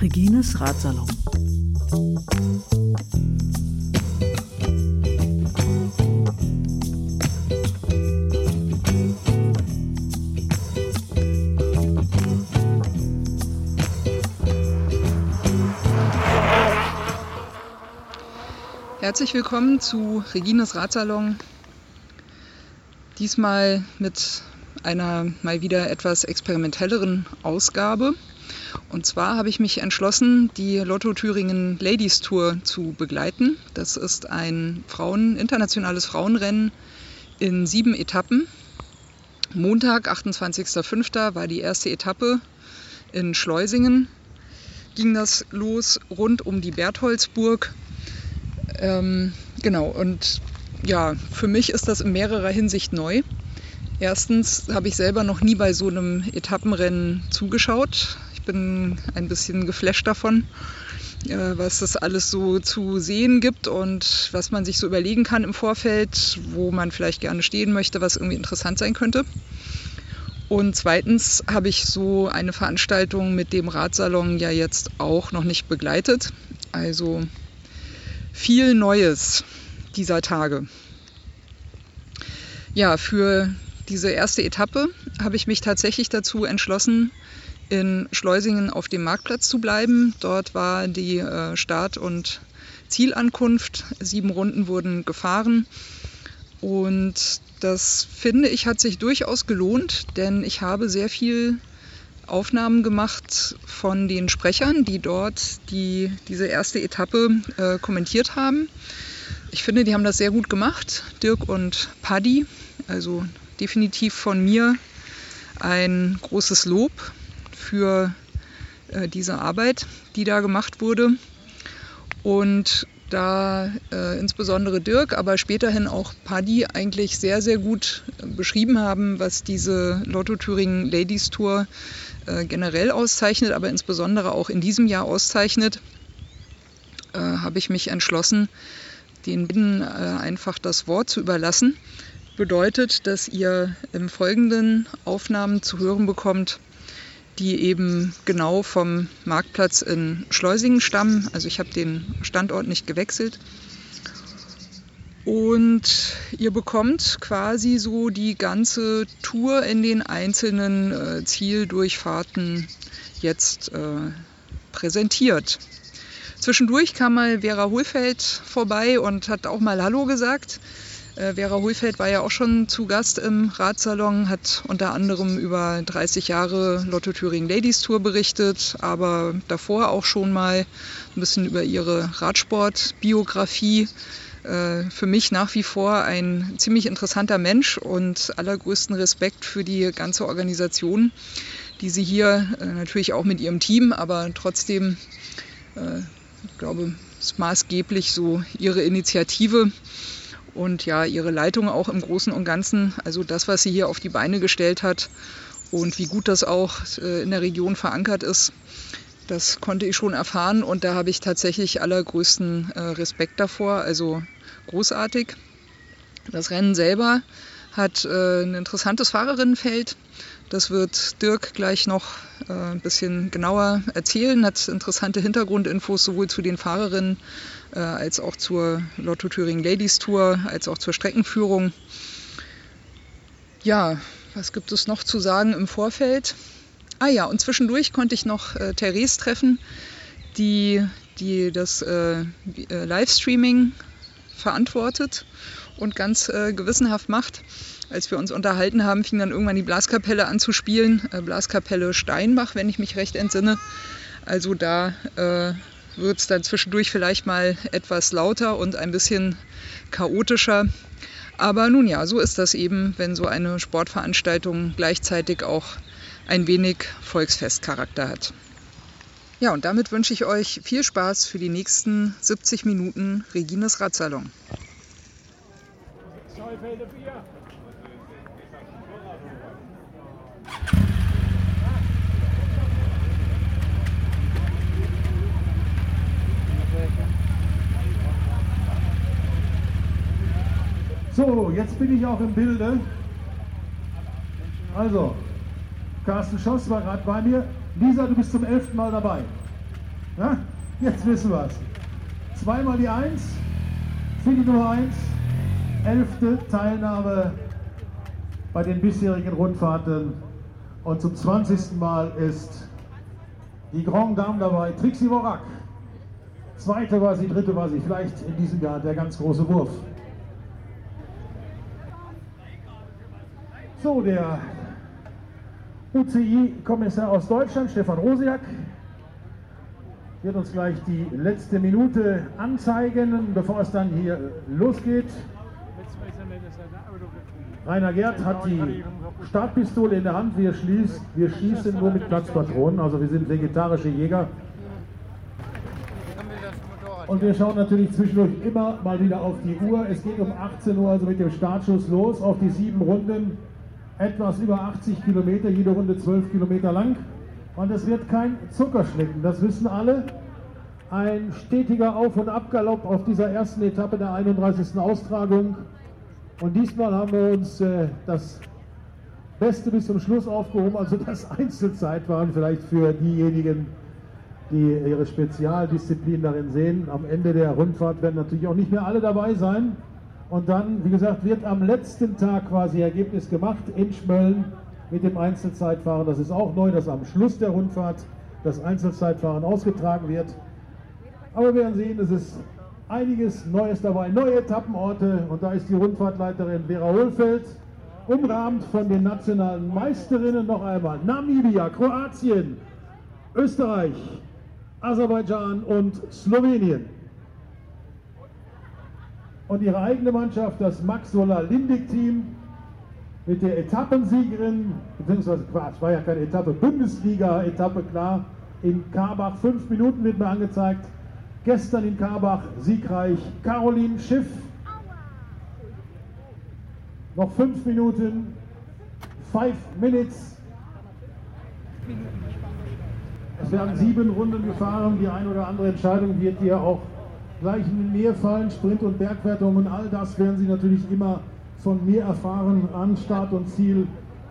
Regines Ratsalon. Herzlich willkommen zu Regines Ratsalon. Diesmal mit einer mal wieder etwas experimentelleren Ausgabe. Und zwar habe ich mich entschlossen, die Lotto Thüringen Ladies Tour zu begleiten. Das ist ein Frauen, internationales Frauenrennen in sieben Etappen. Montag, 28.05. war die erste Etappe in Schleusingen. Ging das los rund um die Bertholdsburg. Ähm, genau, und ja, für mich ist das in mehrerer Hinsicht neu. Erstens habe ich selber noch nie bei so einem Etappenrennen zugeschaut. Ich bin ein bisschen geflasht davon, äh, was es alles so zu sehen gibt und was man sich so überlegen kann im Vorfeld, wo man vielleicht gerne stehen möchte, was irgendwie interessant sein könnte. Und zweitens habe ich so eine Veranstaltung mit dem Radsalon ja jetzt auch noch nicht begleitet. Also viel Neues dieser Tage. Ja, für diese erste Etappe habe ich mich tatsächlich dazu entschlossen, in Schleusingen auf dem Marktplatz zu bleiben. Dort war die äh, Start- und Zielankunft. Sieben Runden wurden gefahren. Und das finde ich hat sich durchaus gelohnt, denn ich habe sehr viel Aufnahmen gemacht von den Sprechern, die dort die, diese erste Etappe äh, kommentiert haben. Ich finde, die haben das sehr gut gemacht, Dirk und Paddy. Also definitiv von mir ein großes Lob für äh, diese Arbeit, die da gemacht wurde. Und da äh, insbesondere Dirk, aber späterhin auch Paddy eigentlich sehr, sehr gut äh, beschrieben haben, was diese Lotto Thüringen Ladies Tour äh, generell auszeichnet, aber insbesondere auch in diesem Jahr auszeichnet, äh, habe ich mich entschlossen, den beiden äh, einfach das Wort zu überlassen. Bedeutet, dass ihr im Folgenden Aufnahmen zu hören bekommt, die eben genau vom Marktplatz in Schleusingen stammen. Also ich habe den Standort nicht gewechselt. Und ihr bekommt quasi so die ganze Tour in den einzelnen äh, Zieldurchfahrten jetzt äh, präsentiert. Zwischendurch kam mal Vera Hohlfeld vorbei und hat auch mal Hallo gesagt. Äh, Vera Hohlfeld war ja auch schon zu Gast im Radsalon, hat unter anderem über 30 Jahre Lotto Thüringen Ladies Tour berichtet, aber davor auch schon mal ein bisschen über ihre Radsportbiografie. Äh, für mich nach wie vor ein ziemlich interessanter Mensch und allergrößten Respekt für die ganze Organisation, die sie hier äh, natürlich auch mit ihrem Team, aber trotzdem, ich glaube, ist maßgeblich so ihre Initiative und ja, ihre Leitung auch im Großen und Ganzen, also das, was sie hier auf die Beine gestellt hat und wie gut das auch äh, in der Region verankert ist, das konnte ich schon erfahren und da habe ich tatsächlich allergrößten äh, Respekt davor, also großartig. Das Rennen selber hat äh, ein interessantes Fahrerinnenfeld. Das wird Dirk gleich noch ein bisschen genauer erzählen, hat interessante Hintergrundinfos sowohl zu den Fahrerinnen äh, als auch zur Lotto Thüringen Ladies Tour, als auch zur Streckenführung. Ja, was gibt es noch zu sagen im Vorfeld? Ah ja, und zwischendurch konnte ich noch äh, Therese treffen, die, die das äh, äh Livestreaming verantwortet und ganz äh, gewissenhaft macht. Als wir uns unterhalten haben, fing dann irgendwann die Blaskapelle an zu spielen. Äh, Blaskapelle Steinbach, wenn ich mich recht entsinne. Also da äh, wird es dann zwischendurch vielleicht mal etwas lauter und ein bisschen chaotischer. Aber nun ja, so ist das eben, wenn so eine Sportveranstaltung gleichzeitig auch ein wenig Volksfestcharakter hat. Ja, und damit wünsche ich euch viel Spaß für die nächsten 70 Minuten Regines Radsalon. Bier. So, jetzt bin ich auch im Bilde. Also, Carsten Schoss war gerade bei mir. Lisa, du bist zum elften Mal dabei. Ja? Jetzt wissen wir es. Zweimal die Eins die Nummer Eins. Elfte Teilnahme bei den bisherigen Rundfahrten. Und zum 20. Mal ist die Grand Dame dabei, Trixie Worak. Zweite war sie, dritte war sie. Vielleicht in diesem Jahr der ganz große Wurf. So, der UCI-Kommissar aus Deutschland, Stefan Rosiak, wird uns gleich die letzte Minute anzeigen, bevor es dann hier losgeht. Rainer Gerd hat die Startpistole in der Hand. Wir, schließ, wir schießen nur mit Platzpatronen, also wir sind vegetarische Jäger. Und wir schauen natürlich zwischendurch immer mal wieder auf die Uhr. Es geht um 18 Uhr, also mit dem Startschuss los auf die sieben Runden. Etwas über 80 Kilometer, jede Runde 12 Kilometer lang. Und es wird kein Zuckerschlecken, das wissen alle. Ein stetiger Auf- und Abgalopp auf dieser ersten Etappe der 31. Austragung. Und diesmal haben wir uns äh, das Beste bis zum Schluss aufgehoben, also das Einzelzeit waren vielleicht für diejenigen, die ihre Spezialdisziplin darin sehen. Am Ende der Rundfahrt werden natürlich auch nicht mehr alle dabei sein. Und dann, wie gesagt, wird am letzten Tag quasi Ergebnis gemacht in Schmölln mit dem Einzelzeitfahren. Das ist auch neu, dass am Schluss der Rundfahrt das Einzelzeitfahren ausgetragen wird. Aber wir werden sehen, es ist einiges Neues dabei, neue Etappenorte. Und da ist die Rundfahrtleiterin Vera Hohlfeld, umrahmt von den nationalen Meisterinnen noch einmal. Namibia, Kroatien, Österreich, Aserbaidschan und Slowenien. Und ihre eigene Mannschaft, das Max Solar Lindig Team, mit der Etappensiegerin, beziehungsweise Quatsch, war ja keine Etappe, Bundesliga-Etappe, klar, in Karbach. Fünf Minuten wird mir angezeigt. Gestern in Karbach siegreich Caroline Schiff. Noch fünf Minuten. Five Minutes. Es werden sieben Runden gefahren. Die eine oder andere Entscheidung wird hier auch gleich in mir fallen. Sprint- und Bergwertung und all das werden Sie natürlich immer von mir erfahren an Start und Ziel,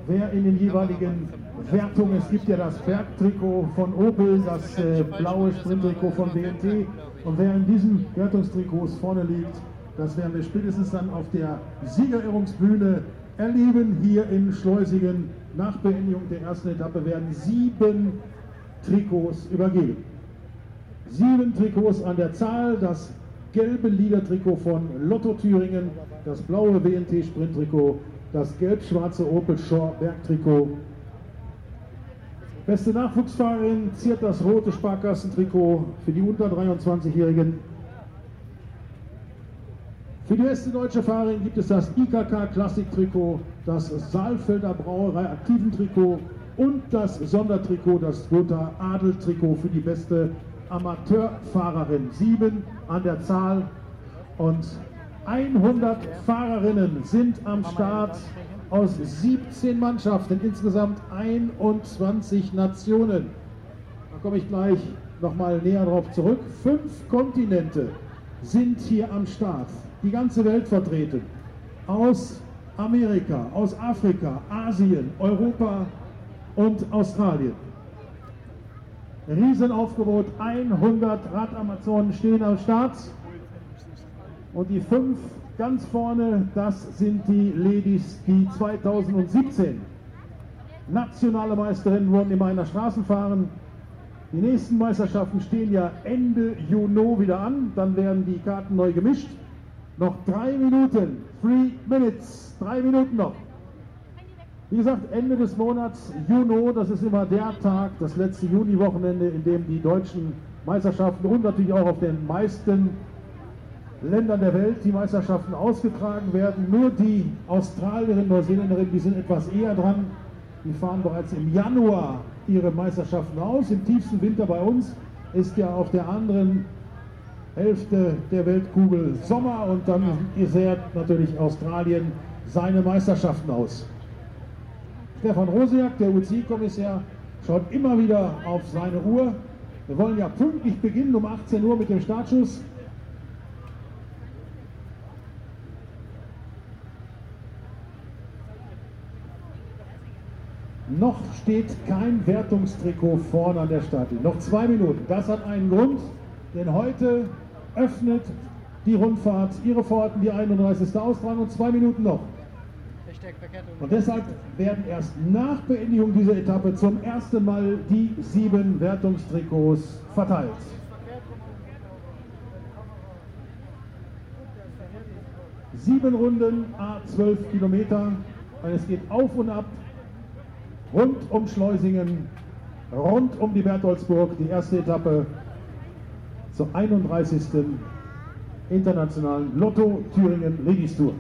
wer in den jeweiligen Wertungen, es gibt ja das Bergtrikot von Opel, das äh, blaue Sprinttrikot von BNT und wer in diesen Wertungstrikots vorne liegt, das werden wir spätestens dann auf der Siegerehrungsbühne erleben hier in Schleusingen. Nach Beendigung der ersten Etappe werden sieben Trikots übergeben. Sieben Trikots an der Zahl, das gelbe Liedertrikot von Lotto Thüringen, das blaue BNT Sprinttrikot, das gelb-schwarze Opel Shore Bergtrikot. Beste Nachwuchsfahrerin ziert das rote Sparkassentrikot für die unter 23-Jährigen. Für die beste deutsche Fahrerin gibt es das IKK Klassiktrikot, das Saalfelder Brauerei Aktiven Trikot und das Sondertrikot, das Gotha Adel Trikot für die beste Amateurfahrerin. Sieben an der Zahl und 100 Fahrerinnen sind am Start aus 17 Mannschaften, insgesamt 21 Nationen. Da komme ich gleich nochmal näher drauf zurück. Fünf Kontinente sind hier am Start, die ganze Welt vertreten. Aus Amerika, aus Afrika, Asien, Europa und Australien. Riesenaufgebot, 100 Radamazonen stehen am Start. Und die fünf ganz vorne, das sind die Ladies, die 2017 nationale Meisterinnen wurden im einer Straßenfahren. Die nächsten Meisterschaften stehen ja Ende Juni wieder an. Dann werden die Karten neu gemischt. Noch drei Minuten, three minutes, drei Minuten noch. Wie gesagt, Ende des Monats Juni, das ist immer der Tag, das letzte Juniwochenende, in dem die deutschen Meisterschaften und natürlich auch auf den meisten Ländern der Welt die Meisterschaften ausgetragen werden. Nur die Australierinnen, Neuseeländerinnen, die sind etwas eher dran. Die fahren bereits im Januar ihre Meisterschaften aus. Im tiefsten Winter bei uns ist ja auf der anderen Hälfte der Weltkugel Sommer und dann sehrt natürlich Australien seine Meisterschaften aus. Stefan Rosiak, der UCI-Kommissar, schaut immer wieder auf seine Uhr. Wir wollen ja pünktlich beginnen um 18 Uhr mit dem Startschuss. Noch steht kein Wertungstrikot vorne an der Startlinie. Noch zwei Minuten. Das hat einen Grund, denn heute öffnet die Rundfahrt ihre Pforten, die 31. Austragung und zwei Minuten noch. Und deshalb werden erst nach Beendigung dieser Etappe zum ersten Mal die sieben Wertungstrikots verteilt. Sieben Runden, A12 Kilometer. Und es geht auf und ab, rund um Schleusingen, rund um die Bertholdsburg, die erste Etappe zur 31. Internationalen Lotto Thüringen Ladies Tour.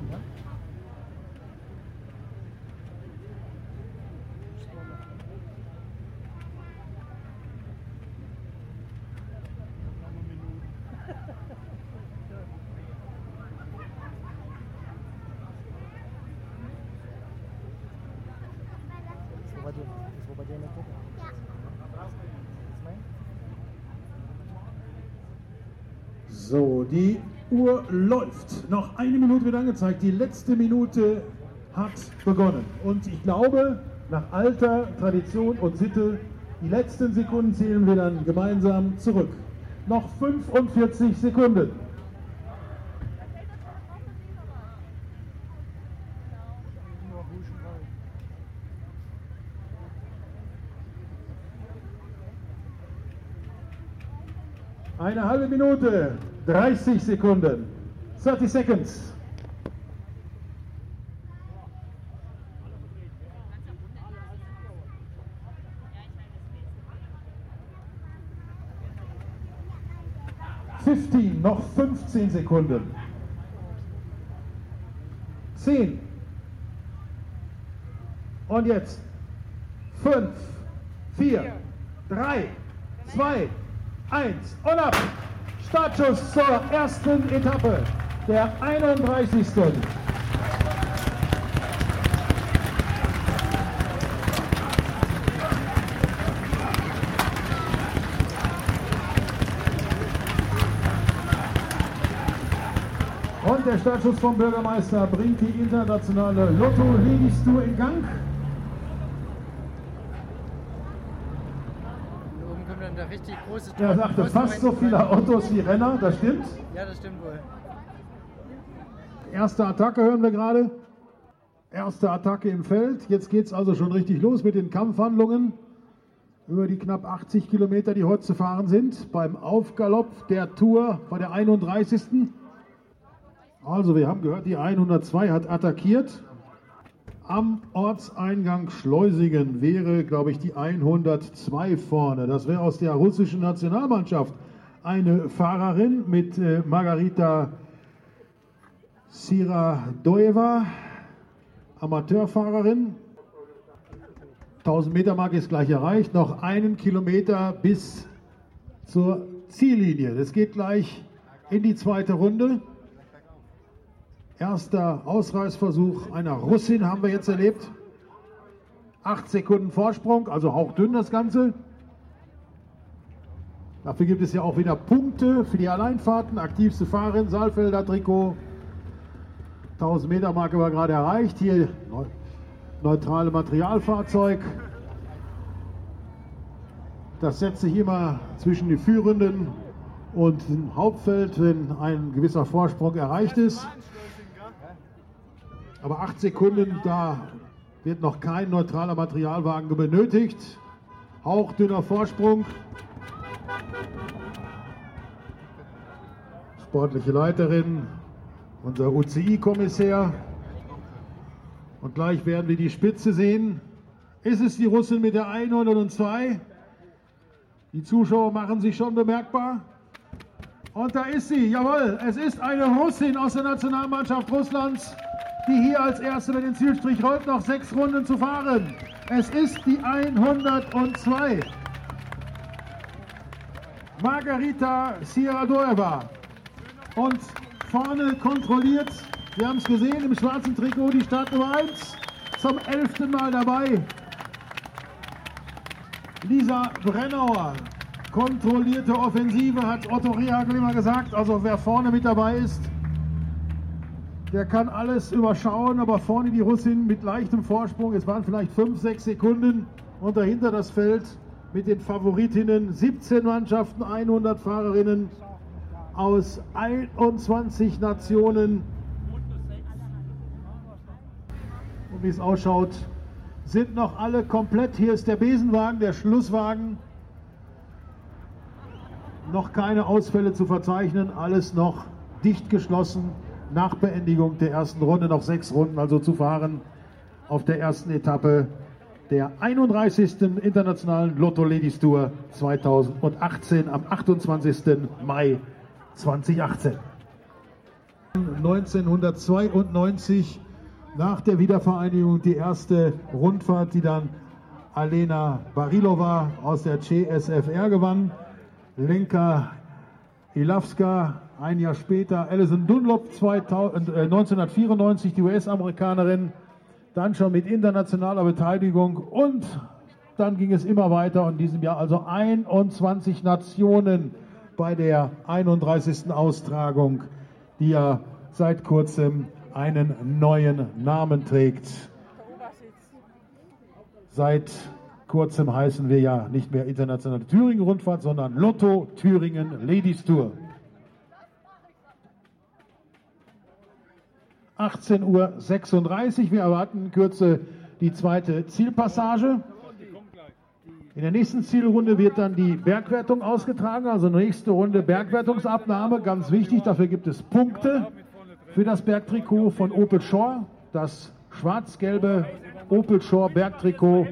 So, die Uhr läuft. Noch eine Minute wird angezeigt. Die letzte Minute hat begonnen. Und ich glaube, nach alter Tradition und Sitte, die letzten Sekunden zählen wir dann gemeinsam zurück. Noch 45 Sekunden. Eine halbe Minute, 30 Sekunden, 30 seconds. Fifteen, noch 15 Sekunden. 10. Und jetzt 5, 4, 3, 2, 1 und ab. Startschuss zur ersten Etappe, der 31. Und der Startschuss vom Bürgermeister bringt die internationale Lotto Ladies Tour in Gang. richtig große Er sagte fast so viele Autos wie Renner, das stimmt? Ja, das stimmt wohl. Erste Attacke hören wir gerade. Erste Attacke im Feld. Jetzt geht es also schon richtig los mit den Kampfhandlungen über die knapp 80 Kilometer, die heute zu fahren sind, beim Aufgalopp der Tour bei der 31. Also wir haben gehört, die 102 hat attackiert. Am Ortseingang Schleusingen wäre, glaube ich, die 102 vorne. Das wäre aus der russischen Nationalmannschaft eine Fahrerin mit äh, Margarita Siradoeva, Amateurfahrerin. 1000 Meter Marke ist gleich erreicht. Noch einen Kilometer bis zur Ziellinie. Das geht gleich in die zweite Runde. Erster Ausreißversuch einer Russin haben wir jetzt erlebt. Acht Sekunden Vorsprung, also hauchdünn das Ganze. Dafür gibt es ja auch wieder Punkte für die Alleinfahrten. Aktivste Fahrerin, Saalfelder Trikot. 1000 Meter Marke war gerade erreicht. Hier neutrale Materialfahrzeug. Das setze ich immer zwischen die Führenden und dem Hauptfeld, wenn ein gewisser Vorsprung erreicht ist. Aber acht Sekunden, da wird noch kein neutraler Materialwagen benötigt. Hauchdünner Vorsprung. Sportliche Leiterin, unser UCI-Kommissär. Und gleich werden wir die Spitze sehen. Ist es die Russin mit der 102? Die Zuschauer machen sich schon bemerkbar. Und da ist sie, jawohl, es ist eine Russin aus der Nationalmannschaft Russlands die hier als Erste mit dem Zielstrich rollt, noch sechs Runden zu fahren. Es ist die 102. Margarita Sierra Und vorne kontrolliert, wir haben es gesehen, im schwarzen Trikot die Startnummer 1. Zum elften Mal dabei. Lisa Brennauer. Kontrollierte Offensive, hat Otto Rehagel immer gesagt. Also wer vorne mit dabei ist, Der kann alles überschauen, aber vorne die Russin mit leichtem Vorsprung. Es waren vielleicht 5, 6 Sekunden. Und dahinter das Feld mit den Favoritinnen. 17 Mannschaften, 100 Fahrerinnen aus 21 Nationen. Und wie es ausschaut, sind noch alle komplett. Hier ist der Besenwagen, der Schlusswagen. Noch keine Ausfälle zu verzeichnen, alles noch dicht geschlossen. Nach Beendigung der ersten Runde noch sechs Runden also zu fahren auf der ersten Etappe der 31. Internationalen Lotto Ladies Tour 2018 am 28. Mai 2018. 1992 nach der Wiedervereinigung die erste Rundfahrt, die dann Alena Barilova aus der CSFR gewann. Lenka Ilavska ein Jahr später, Alison Dunlop 2000, äh, 1994, die US-Amerikanerin, dann schon mit internationaler Beteiligung und dann ging es immer weiter und in diesem Jahr also 21 Nationen bei der 31. Austragung, die ja seit kurzem einen neuen Namen trägt. Seit kurzem heißen wir ja nicht mehr Internationale Thüringen-Rundfahrt, sondern Lotto Thüringen Ladies Tour. 18.36 Uhr. Wir erwarten in Kürze die zweite Zielpassage. In der nächsten Zielrunde wird dann die Bergwertung ausgetragen, also nächste Runde Bergwertungsabnahme. Ganz wichtig, dafür gibt es Punkte für das Bergtrikot von Opel Shore, das schwarz-gelbe Opel Shore Bergtrikot.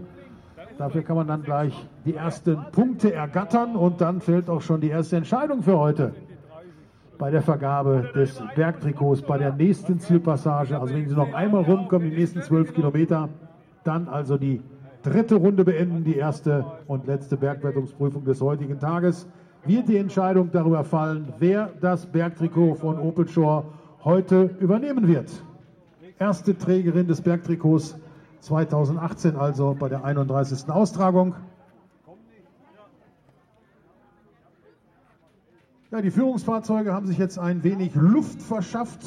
Dafür kann man dann gleich die ersten Punkte ergattern und dann fällt auch schon die erste Entscheidung für heute bei der Vergabe des Bergtrikots bei der nächsten Zielpassage. Also wenn Sie noch einmal rumkommen, die nächsten zwölf Kilometer, dann also die dritte Runde beenden, die erste und letzte Bergwertungsprüfung des heutigen Tages. Wird die Entscheidung darüber fallen, wer das Bergtrikot von Opel Shore heute übernehmen wird. Erste Trägerin des Bergtrikots 2018, also bei der 31. Austragung. Ja, die Führungsfahrzeuge haben sich jetzt ein wenig Luft verschafft.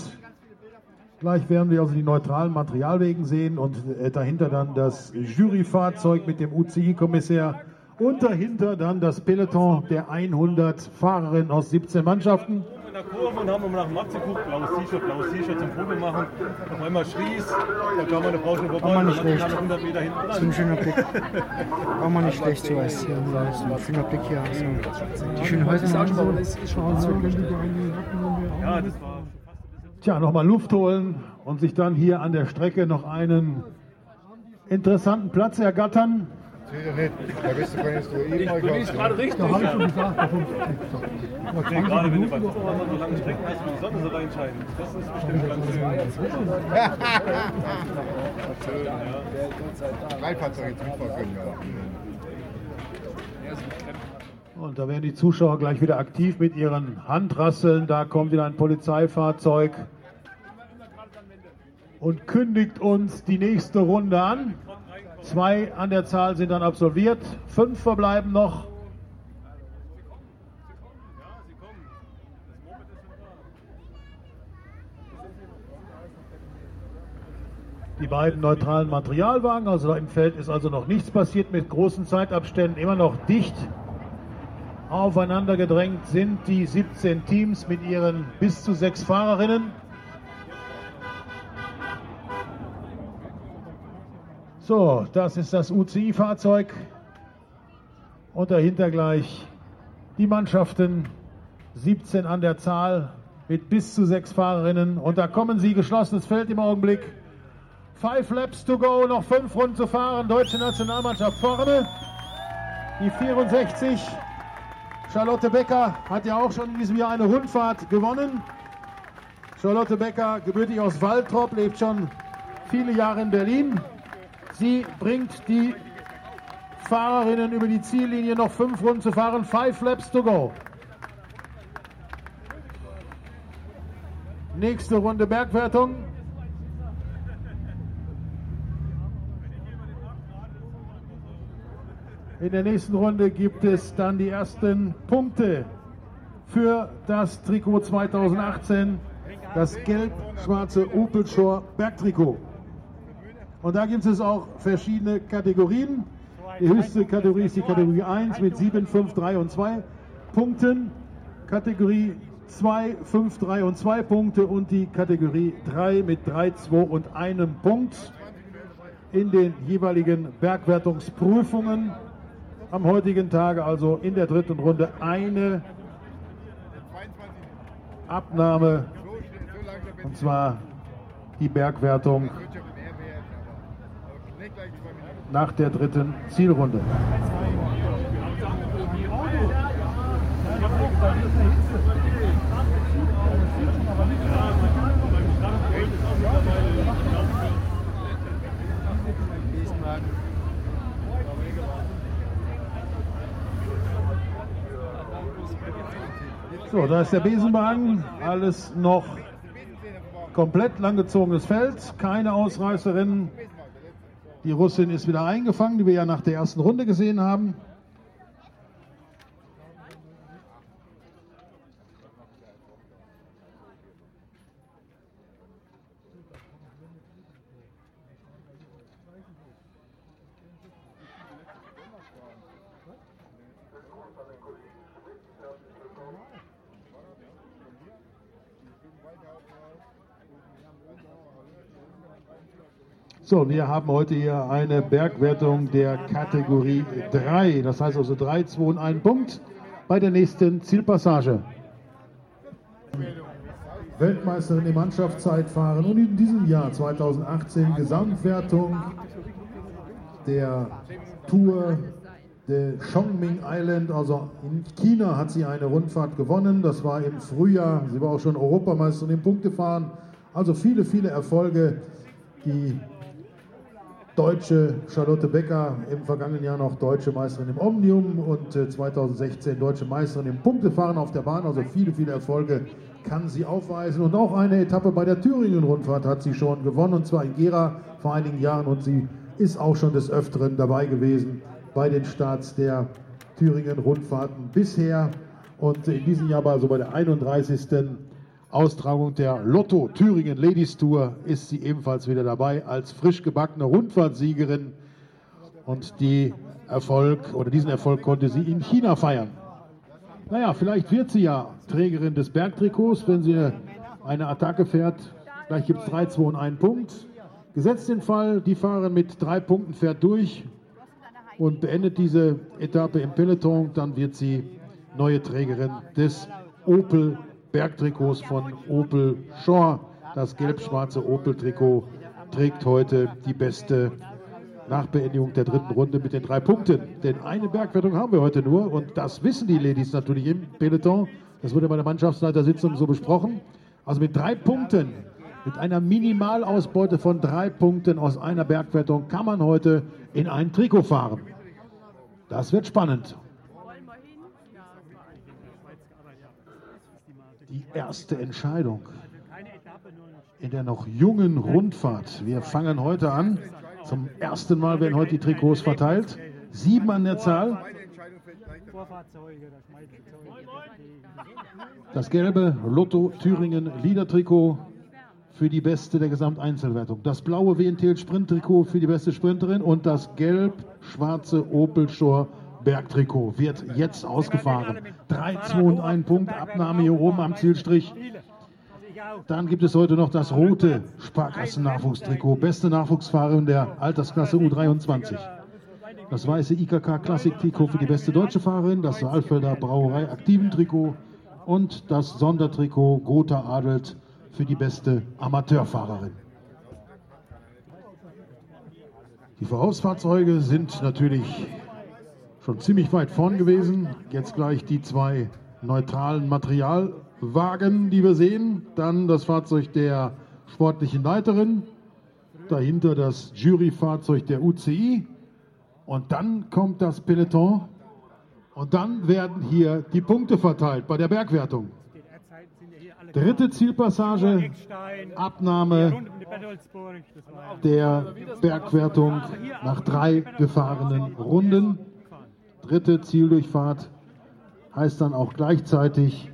Gleich werden wir also die neutralen Materialwegen sehen und äh, dahinter dann das Juryfahrzeug mit dem UCI-Kommissär und dahinter dann das Peloton der 100 Fahrerinnen aus 17 Mannschaften. In der Kurve und haben immer nach dem Markt geguckt, blaues T-Shirt, blaues T-Shirt zum Foto machen. Auf einmal schrieß, da kam eine Frau schon vorbei. War mal nicht schlecht. 100 Meter hinten Das ist ein schöner Blick. War mal nicht schlecht, sowas hier. So ein schöner Blick hier. So. Die schönen Häuser sind Ja, das war Tja, nochmal Luft holen und sich dann hier an der Strecke noch einen interessanten Platz ergattern. Sicher. Da bist du kannst du eh mal gerade richtig. habe ich schon gesagt. Nee, gerade wenn du bei so langen Strecken hast, wo die Sonne so reinscheint. Das ist bestimmt ganz schön. drei Fahrzeuge zurückfahren können. Ja. Und da werden die Zuschauer gleich wieder aktiv mit ihren Handrasseln. Da kommt wieder ein Polizeifahrzeug und kündigt uns die nächste Runde an. Zwei an der Zahl sind dann absolviert. Fünf verbleiben noch. Die beiden neutralen Materialwagen, also im Feld ist also noch nichts passiert mit großen Zeitabständen, immer noch dicht aufeinander gedrängt sind die 17 Teams mit ihren bis zu sechs Fahrerinnen. So, das ist das UCI-Fahrzeug und dahinter gleich die Mannschaften, 17 an der Zahl mit bis zu sechs Fahrerinnen und da kommen sie, geschlossenes Feld im Augenblick. Five Laps to go, noch fünf Runden zu fahren, deutsche Nationalmannschaft vorne, die 64. Charlotte Becker hat ja auch schon in diesem Jahr eine Rundfahrt gewonnen. Charlotte Becker, gebürtig aus Waltrop, lebt schon viele Jahre in Berlin. Sie bringt die Fahrerinnen über die Ziellinie noch fünf Runden zu fahren. Five laps to go. Nächste Runde Bergwertung. In der nächsten Runde gibt es dann die ersten Punkte für das Trikot 2018. das gelb-schwarze Opel Shore Bergtrikot. Und da gibt es auch verschiedene Kategorien. Die höchste Kategorie ist die Kategorie 1 mit 7, 5, 3 und 2 Punkten. Kategorie 2, 5, 3 und 2 Punkte und die Kategorie 3 mit 3, 2 und einem Punkt in den jeweiligen Bergwertungsprüfungen am heutigen Tage, also in der dritten Runde, eine Abnahme und zwar die Bergwertung nach der dritten Zielrunde. So, da ist der Besenwagen, alles noch komplett langgezogenes Feld, keine Ausreißerinnen. Die Russin ist wieder eingefangen, die wir ja nach der ersten Runde gesehen haben. So, wir haben heute hier eine Bergwertung der Kategorie 3. Das heißt also 3, 2 und 1 Punkt bei der nächsten Zielpassage. Weltmeisterin im Mannschaftszeitfahren und in diesem Jahr 2018 Gesamtwertung der Tour der Chongming Island, also in China hat sie eine Rundfahrt gewonnen. Das war im Frühjahr. Sie war auch schon Europameisterin im Punktefahren. Also viele, viele Erfolge, die deutsche Charlotte Becker im vergangenen Jahr noch deutsche Meisterin im Omnium und 2016 äh, deutsche Meisterin im Punktefahren auf der Bahn. Also viele, viele Erfolge kann sie aufweisen. Und auch eine Etappe bei der Thüringen-Rundfahrt hat sie schon gewonnen, und zwar in Gera vor einigen Jahren. Und sie ist auch schon des Öfteren dabei gewesen bei den Starts der Thüringen-Rundfahrten bisher. Und in diesem Jahr war also bei der 31. Austragung der Lotto Thüringen Ladies Tour ist sie ebenfalls wieder dabei als frisch gebackene Rundfahrtsiegerin. Und die Erfolg oder diesen Erfolg konnte sie in China feiern. Naja, vielleicht wird sie ja Trägerin des Bergtrikots, wenn sie eine Attacke fährt. Vielleicht gibt es 3, 2 und 1 Punkt. Gesetzt den Fall, die Fahrerin mit drei Punkten fährt durch und beendet diese Etappe im Peloton, dann wird sie neue Trägerin des Opel Bergtrikots von Opel Shore. Das gelb-schwarze Opel-Trikot trägt heute die beste nach Beendigung der dritten Runde mit den drei Punkten. Denn eine Bergwertung haben wir heute nur und das wissen die Ladies natürlich im Peloton. Das wurde bei der Mannschaftsleitersitzung so besprochen. Also mit drei Punkten, mit einer Minimalausbeute von drei Punkten aus einer Bergwertung kann man heute in ein Trikot fahren. Das wird spannend. Die erste Entscheidung in der noch jungen Rundfahrt. Wir fangen heute an. Zum ersten Mal werden heute die Trikots verteilt. Sieben an der Zahl. Das gelbe Lotto Thüringen Liedertrikot für die beste der Gesamteinzelwertung. Das blaue WNTL Sprint-Trikot für die beste Sprinterin und das gelb-schwarze Opel Shore Bergtrikot wird jetzt ausgefahren. 3, 2 und 1 Punkt, Abnahme hier oben am Zielstrich. Dann gibt es heute noch das rote Sparkassen-Nachwuchstrikot. Beste Nachwuchsfahrerin der Altersklasse U23. Das weiße IKK Klassik-Trikot für die beste deutsche Fahrerin. Das Saalfelder Brauerei Aktiven-Trikot. Und das Sondertrikot Gotha Adelt für die beste Amateurfahrerin. Die Vorausfahrzeuge sind natürlich schon ziemlich weit vorn gewesen. Jetzt gleich die zwei neutralen Materialwagen, die wir sehen. Dann das Fahrzeug der sportlichen Leiterin. Dahinter das Juryfahrzeug der UCI. Und dann kommt das Peloton. Und dann werden hier die Punkte verteilt bei der Bergwertung. Dritte Zielpassage, Abnahme der Bergwertung nach drei gefahrenen Runden dritte Zieldurchfahrt heißt dann auch gleichzeitig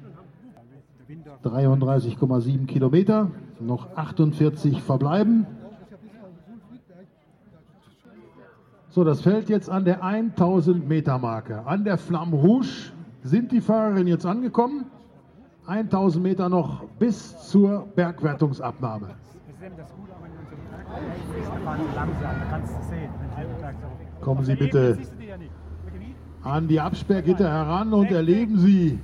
33,7 Kilometer, noch 48 verbleiben. So, das fällt jetzt an der 1000 Meter Marke. An der Flamme Rouge sind die Fahrerinnen jetzt angekommen. 1000 Meter noch bis zur Bergwertungsabnahme. Kommen Sie bitte an die Absperrgitter heran und erleben Sie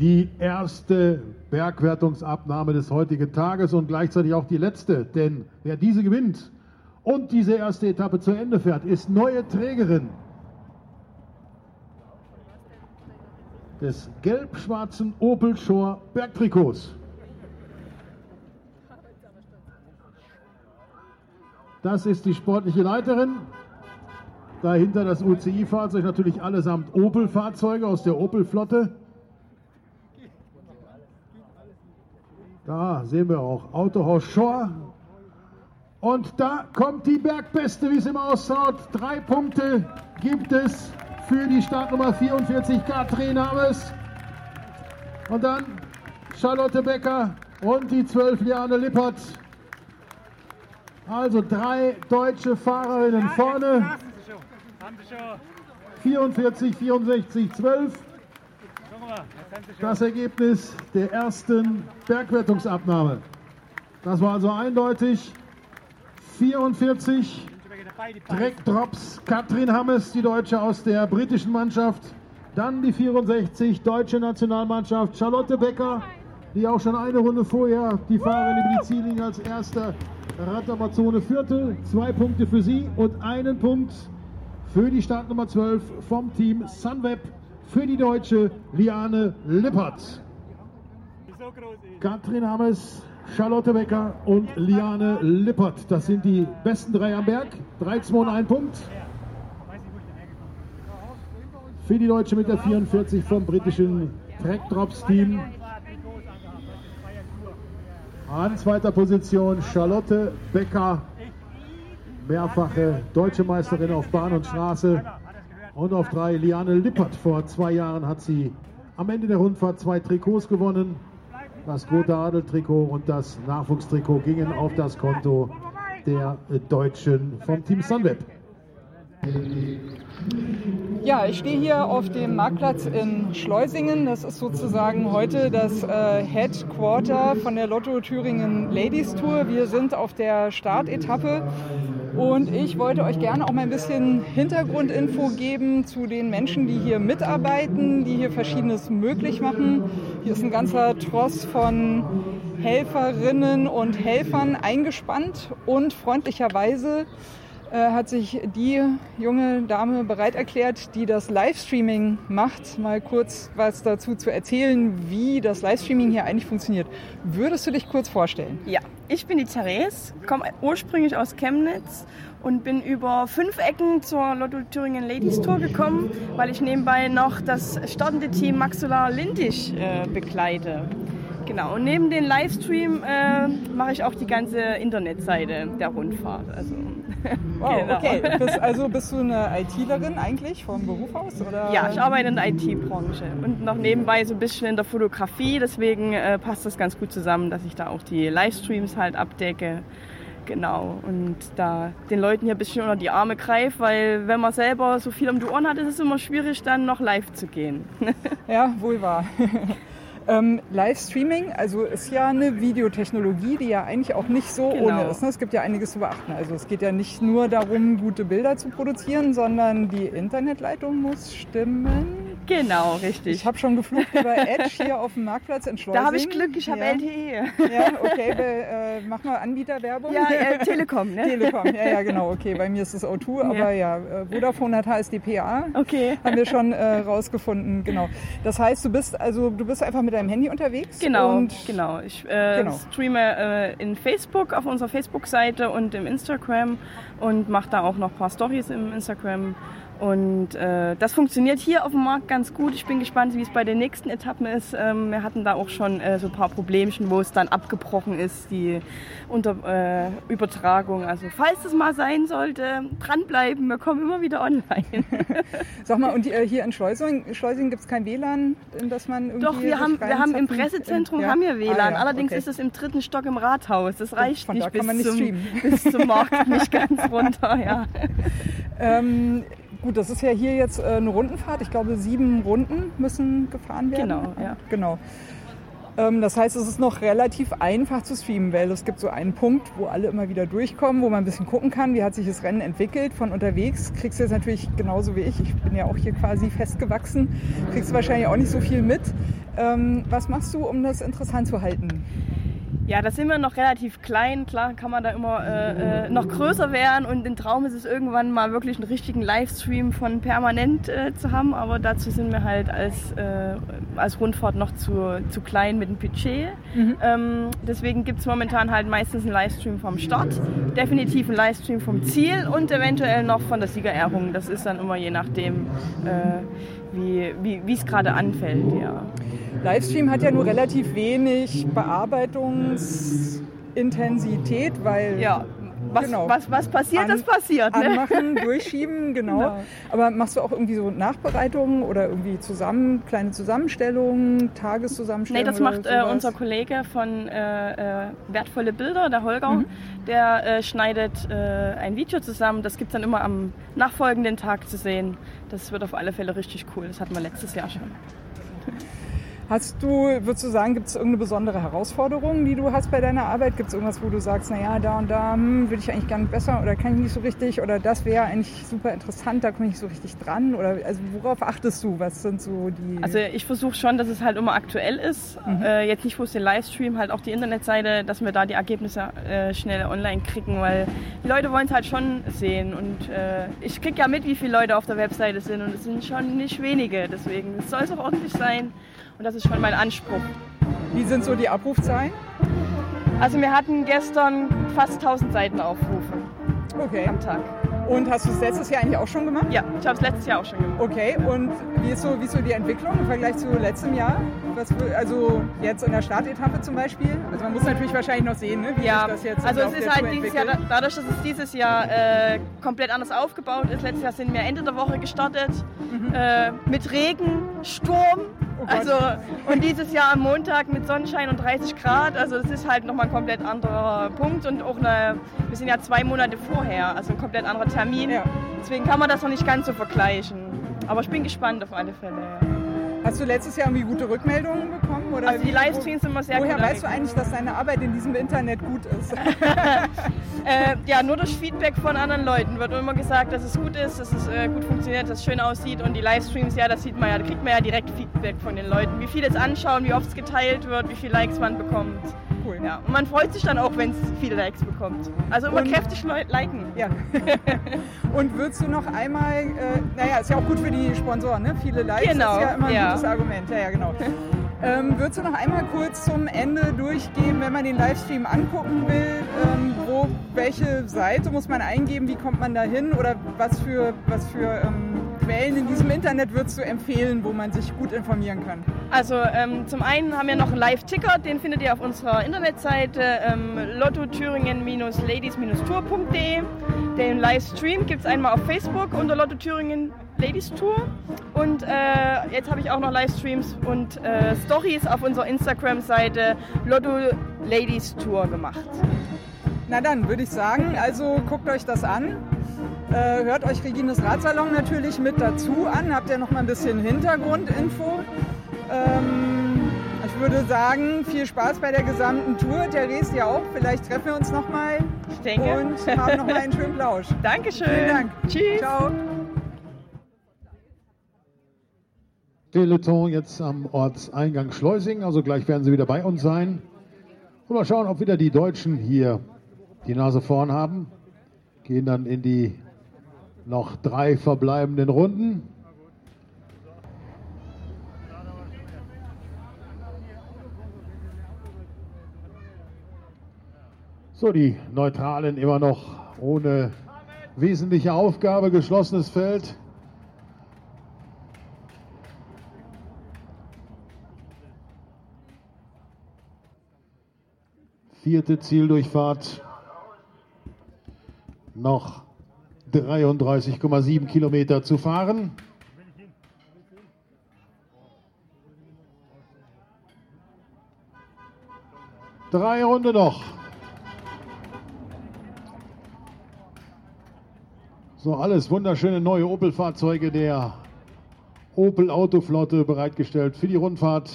die erste Bergwertungsabnahme des heutigen Tages und gleichzeitig auch die letzte. Denn wer diese gewinnt und diese erste Etappe zu Ende fährt, ist neue Trägerin des gelb-schwarzen Opel Shore Bergtrikots. Das ist die sportliche Leiterin. Dahinter das UCI-Fahrzeug, natürlich allesamt Opel-Fahrzeuge aus der Opel-Flotte. Da sehen wir auch Autohaus Shore. Und da kommt die Bergbeste, wie es immer ausschaut. Drei Punkte gibt es für die Startnummer 44 Katrin Hammes. Und dann Charlotte Becker und die 12 Liane Lippert. Also drei deutsche Fahrerinnen vorne. 44, 64, 12. Das Ergebnis der ersten Bergwertungsabnahme. Das war also eindeutig. 44 Dreckdrops. Katrin Hammes, die Deutsche aus der britischen Mannschaft. Dann die 64 deutsche Nationalmannschaft. Charlotte Becker, die auch schon eine Runde vorher die Fahrerin über die Ziellinie als erster Radamazone führte. Zwei Punkte für sie und einen Punkt für die Startnummer 12 vom Team Sunweb für die Deutsche Liane Lippert. Katrin Hammes, Charlotte Becker und Liane Lippert. Das sind die besten drei am Berg. 3, 2 und 1 Punkt. Für die Deutsche mit der 44 vom britischen Trackdrops Team. An zweiter Position Charlotte Becker, mehrfache deutsche Meisterin auf Bahn und Straße. Und auf drei Liane Lippert. Vor zwei Jahren hat sie am Ende der Rundfahrt zwei Trikots gewonnen. Das Grote Adel-Trikot und das Nachwuchstrikot gingen auf das Konto der Deutschen vom Team Sunweb. Ja, ich stehe hier auf dem Marktplatz in Schleusingen. Das ist sozusagen heute das äh, Headquarter von der Lotto Thüringen Ladies Tour. Wir sind auf der Startetappe und ich wollte euch gerne auch mal ein bisschen Hintergrundinfo geben zu den Menschen, die hier mitarbeiten, die hier Verschiedenes möglich machen. Hier ist ein ganzer Tross von Helferinnen und Helfern eingespannt und freundlicherweise hat sich die junge Dame bereit erklärt, die das Livestreaming macht, mal kurz was dazu zu erzählen, wie das Livestreaming hier eigentlich funktioniert. Würdest du dich kurz vorstellen? Ja, ich bin die Therese, komme ursprünglich aus Chemnitz und bin über fünf Ecken zur Lotto Thüringen Ladies Tour gekommen, weil ich nebenbei noch das startende Team Maxula Lindisch äh, begleite. Genau, und neben dem Livestream äh, mache ich auch die ganze Internetseite der Rundfahrt. Also Wow, genau. okay. Bist, also bist du eine ITlerin eigentlich vom Beruf aus? Oder? Ja, ich arbeite in der IT-Branche und noch nebenbei so ein bisschen in der Fotografie. Deswegen äh, passt das ganz gut zusammen, dass ich da auch die Livestreams halt abdecke. Genau, und da den Leuten hier ein bisschen unter die Arme greife, weil wenn man selber so viel um die Ohren hat, ist es immer schwierig, dann noch live zu gehen. ja, wohl wahr. Ähm, Livestreaming, also ist ja eine Videotechnologie, die ja eigentlich auch nicht so genau. ohne ist. Ne? Es gibt ja einiges zu beachten. Also es geht ja nicht nur darum, gute Bilder zu produzieren, sondern die Internetleitung muss stimmen. Genau, richtig. Ich habe schon geflucht über Edge hier auf dem Marktplatz in Schleusing. Da habe ich Glück, ich habe ja. LTE. Ja, okay, be, äh, mach mal Anbieterwerbung. Ja, äh, Telekom, ne? Telekom, ja, ja, genau, okay. Bei mir ist es O2, aber ja, ja äh, Vodafone hat HSDPA. Okay. Haben wir schon äh, rausgefunden, genau. Das heißt, du bist also du bist einfach mit deinem Handy unterwegs? Genau, genau. Ich äh, genau. streame äh, in Facebook auf unserer Facebook-Seite und im Instagram und mache da auch noch ein paar Stories im Instagram Und äh, das funktioniert hier auf dem Markt ganz gut. Ich bin gespannt, wie es bei den nächsten Etappen ist. Ähm, wir hatten da auch schon äh, so ein paar Problemchen, wo es dann abgebrochen ist, die Unter äh, Übertragung. Also falls es mal sein sollte, dranbleiben, wir kommen immer wieder online. Sag mal, und äh, hier in Schleusing, Schleusing gibt es kein WLAN, in das man irgendwie Doch, wir haben, wir haben im Pressezentrum ja? haben wir WLAN. Ah, ja, Allerdings okay. ist es im dritten Stock im Rathaus. Das reicht Von nicht, da bis, kann man nicht zum, streamen. bis zum Markt nicht ganz runter. Ja. Ähm, gut, das ist ja hier jetzt äh, eine Rundenfahrt. Ich glaube, sieben Runden müssen gefahren werden. Genau, ja. Genau. Ähm, das heißt, es ist noch relativ einfach zu streamen, weil es gibt so einen Punkt, wo alle immer wieder durchkommen, wo man ein bisschen gucken kann, wie hat sich das Rennen entwickelt von unterwegs. Kriegst du jetzt natürlich genauso wie ich. Ich bin ja auch hier quasi festgewachsen. Kriegst du wahrscheinlich auch nicht so viel mit. Ähm, was machst du, um das interessant zu halten? Ja, da sind wir noch relativ klein. Klar kann man da immer äh, äh, noch größer werden und ein Traum ist es irgendwann mal wirklich einen richtigen Livestream von permanent äh, zu haben. Aber dazu sind wir halt als, äh, als Rundfahrt noch zu, zu klein mit dem Budget. Ähm, deswegen gibt es momentan halt meistens einen Livestream vom Start, definitiv einen Livestream vom Ziel und eventuell noch von der Siegerehrung. Das ist dann immer je nachdem, äh, wie es gerade anfällt. Ja. Livestream hat ja nur relativ wenig Bearbeitungsintensität, weil Ja, was, Genau. was, was passiert, An- das passiert. Ne? anmachen, durchschieben, genau. Genau. Aber machst du auch irgendwie so Nachbereitungen oder irgendwie zusammen, kleine Zusammenstellungen, Nee, Tageszusammenstellungen? das oder macht äh, unser Kollege von äh, äh, Wertvolle Bilder, der Holger. Mhm. Der äh, schneidet äh, ein Video zusammen. Das gibt es dann immer am nachfolgenden Tag zu sehen. Das wird auf alle Fälle richtig cool. Das hatten wir letztes Jahr schon. Hast du, würdest du sagen, gibt es irgendeine besondere Herausforderung, die du hast bei deiner Arbeit? Gibt es irgendwas, wo du sagst, naja, da und da hm, würde ich eigentlich gerne besser oder kann ich nicht so richtig oder das wäre eigentlich super interessant, da komme ich nicht so richtig dran? Oder also worauf achtest du? Was sind so die. Also ich versuche schon, dass es halt immer aktuell ist. Äh, jetzt nicht bloß den Livestream, halt auch die Internetseite, dass wir da die Ergebnisse äh, schnell online kriegen, weil die Leute wollen es halt schon sehen. Und äh, ich kriege ja mit, wie viele Leute auf der Webseite sind und es sind schon nicht wenige. Deswegen soll es auch ordentlich sein. Und das ist schon mein Anspruch. wie sind so die Abrufzahlen? Also wir hatten gestern fast 1000 Seitenaufrufe Okay. am Tag. Und hast du es letztes Jahr eigentlich auch schon gemacht? Ja, ich habe es letztes Jahr auch schon gemacht. Okay, und wie ist, so, wie ist so die Entwicklung im Vergleich zu letztem Jahr? Was, also jetzt in der Startetappe zum Beispiel? Also man muss natürlich wahrscheinlich noch sehen, ne, wie Ja, sich das jetzt also es ist halt Tour dieses Jahr, entwickelt. dadurch, dass es dieses Jahr äh, komplett anders aufgebaut ist. Letztes Jahr sind wir Ende der Woche gestartet äh, mit Regen, Sturm. Mhm. Oh also und dieses Jahr am Montag mit Sonnenschein und 30 Grad. Also es ist halt nochmal ein komplett anderer Punkt und auch eine, wir sind ja zwei Monate vorher, also ein komplett anderer Termin. Ja. Deswegen kann man das noch nicht ganz so vergleichen. Aber ich bin gespannt auf alle Fälle. Ja. Hast du letztes Jahr irgendwie gute Rückmeldungen bekommen? Oder Also die Livestreams sind immer sehr Woher weißt du eigentlich, dass deine Arbeit in diesem Internet gut ist? Äh, ja, nur durch Feedback von anderen Leuten wird immer gesagt, dass es gut ist, dass es äh, gut funktioniert, dass es schön aussieht. Und die Livestreams, ja, das sieht man ja, da kriegt man ja direkt Feedback von den Leuten. Wie viele es anschauen, wie oft es geteilt wird, wie viele Likes man bekommt. Cool. Ja, und man freut sich dann auch, wenn es viele Likes bekommt. Also immer Und- kräftig liken. Ja. Und würdest du noch einmal, äh, naja, ist ja auch gut für die Sponsoren, ne? Viele Likes Genau, ist ja immer ein ja. gutes Argument. Ja, ja, genau. Ähm, würdest du noch einmal kurz zum Ende durchgehen, wenn man den Livestream angucken will, ähm, wo, welche Seite muss man eingeben, wie kommt man da hin oder was für, was für ähm, Quellen in diesem Internet würdest du empfehlen, wo man sich gut informieren kann? Also ähm, zum einen haben wir noch einen Live-Ticker, den findet ihr auf unserer Internetseite ähm, lottothüringen-ladies-tour.de. Den Livestream gibt es einmal auf Facebook unter Lotto Thüringen Ladies Tour. Und äh, jetzt habe ich auch noch Livestreams und äh, Stories auf unserer Instagram-Seite Lotto Ladies Tour gemacht. Na dann würde ich sagen, also guckt euch das an. Äh, hört euch Regines Radsalon natürlich mit dazu an. Habt ihr noch mal ein bisschen Hintergrundinfo. Ähm, ich würde sagen, viel Spaß bei der gesamten Tour. Therese ja auch. Vielleicht treffen wir uns noch mal Ich denke. und haben noch mal einen schönen Plausch. Dankeschön. Vielen Dank. Tschüss. Ciao. Peloton jetzt am Ortseingang Schleusing, also gleich werden sie wieder bei uns sein. Und mal schauen, ob wieder die Deutschen hier die Nase vorn haben gehen dann in die noch drei verbleibenden Runden. So, die Neutralen immer noch ohne wesentliche Aufgabe, geschlossenes Feld. Vierte Zieldurchfahrt. Noch 33,7 Kilometer zu fahren. Drei Runde noch. So, alles wunderschöne neue Opel-Fahrzeuge der Opel Autoflotte bereitgestellt für die Rundfahrt.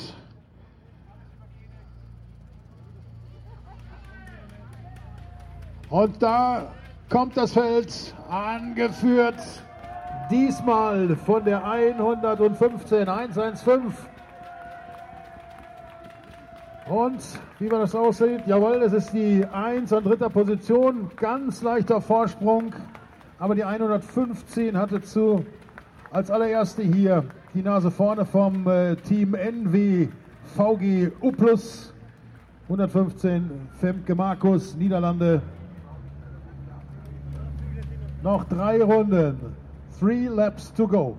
Und da kommt das Feld, angeführt diesmal von der 115, 115. Und wie man das aussieht, jawohl, es ist die 1 an dritter Position, ganz leichter Vorsprung, aber die 115 hatte zu als allererste hier die Nase vorne vom äh, Team NW VG U+. 115 Femke Markus, Niederlande. Noch drei Runden. Three laps to go.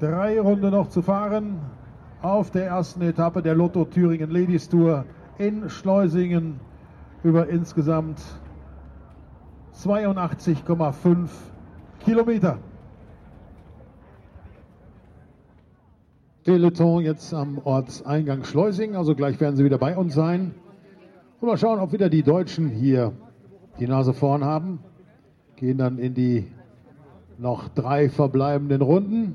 Drei Runden noch zu fahren auf der ersten Etappe der Lotto Thüringen Ladies Tour in Schleusingen über insgesamt 82,5 Kilometer. Peloton jetzt am Ortseingang Schleusingen, also gleich werden sie wieder bei uns sein. Und mal schauen, ob wieder die Deutschen hier die Nase vorn haben. Gehen dann in die noch drei verbleibenden Runden.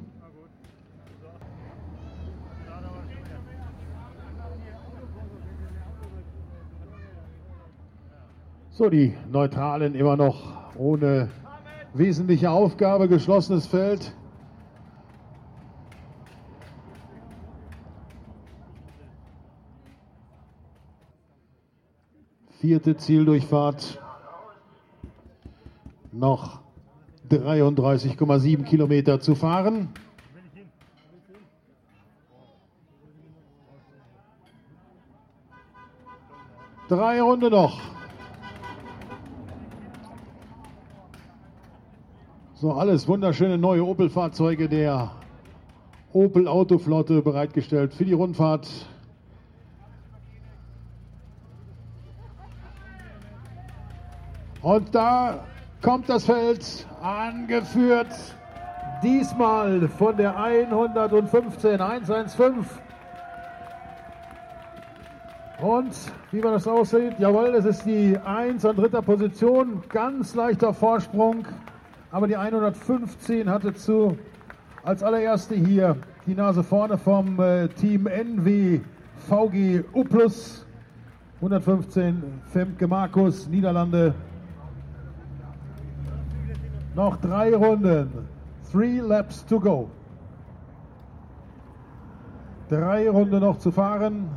So, die Neutralen immer noch ohne wesentliche Aufgabe, geschlossenes Feld. Vierte Zieldurchfahrt. Noch 33,7 Kilometer zu fahren. Drei Runde noch. So, alles wunderschöne neue Opel-Fahrzeuge der Opel Autoflotte bereitgestellt für die Rundfahrt. Und da kommt das Feld, angeführt diesmal von der 115, 115. Und wie man das aussieht, jawohl, es ist die 1 an dritter Position, ganz leichter Vorsprung, aber die 115 hatte zu als allererste hier die Nase vorne vom äh, Team NW VG U+. 115 Femke Markus, Niederlande. Noch drei Runden. Three laps to go. Drei Runden noch zu fahren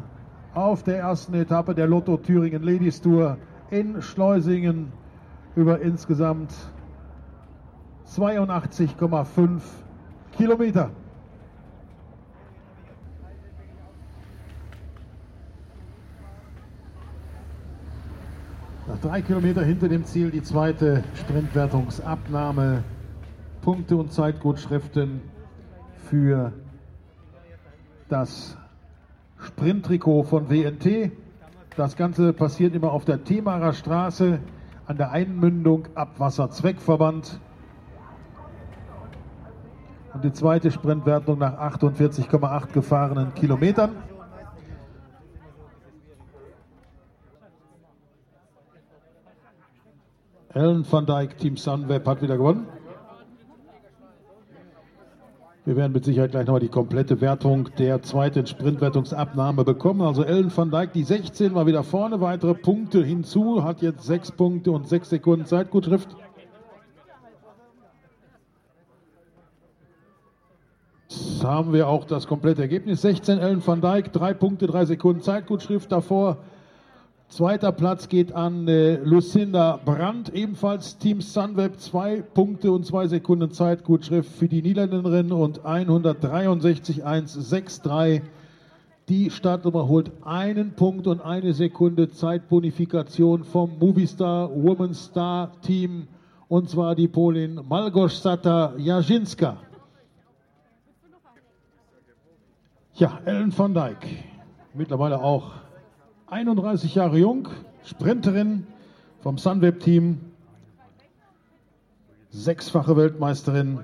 auf der ersten Etappe der Lotto Thüringen Ladies Tour in Schleusingen über insgesamt 82,5 Kilometer. Nach drei Kilometer hinter dem Ziel die zweite Sprintwertungsabnahme. Punkte und Zeitgutschriften für das Sprinttrikot von WNT. Das Ganze passiert immer auf der Themarer Straße an der Einmündung Abwasserzweckverband. Und die zweite Sprintwertung nach 48,8 gefahrenen Kilometern. Ellen van Dijk, Team Sunweb, hat wieder gewonnen. Wir werden mit Sicherheit gleich nochmal die komplette Wertung der zweiten Sprintwertungsabnahme bekommen. Also Ellen van Dijk, die 16 war wieder vorne, weitere Punkte hinzu, hat jetzt 6 Punkte und 6 Sekunden Zeitgutschrift. Jetzt haben wir auch das komplette Ergebnis. 16 Ellen van Dijk, 3 Punkte, 3 Sekunden Zeitgutschrift davor. Zweiter Platz geht an äh, Lucinda Brandt, ebenfalls Team Sunweb, zwei Punkte und zwei Sekunden Zeitgutschrift für die Niederländerin und 163,163. Die Startnummer holt einen Punkt und eine Sekunde Zeitbonifikation vom Movistar Woman Star Team und zwar die Polin Malgorzata Jasinska. Ja, Ellen van Dijk, mittlerweile auch 31 Jahre jung, Sprinterin vom Sunweb-Team, sechsfache Weltmeisterin,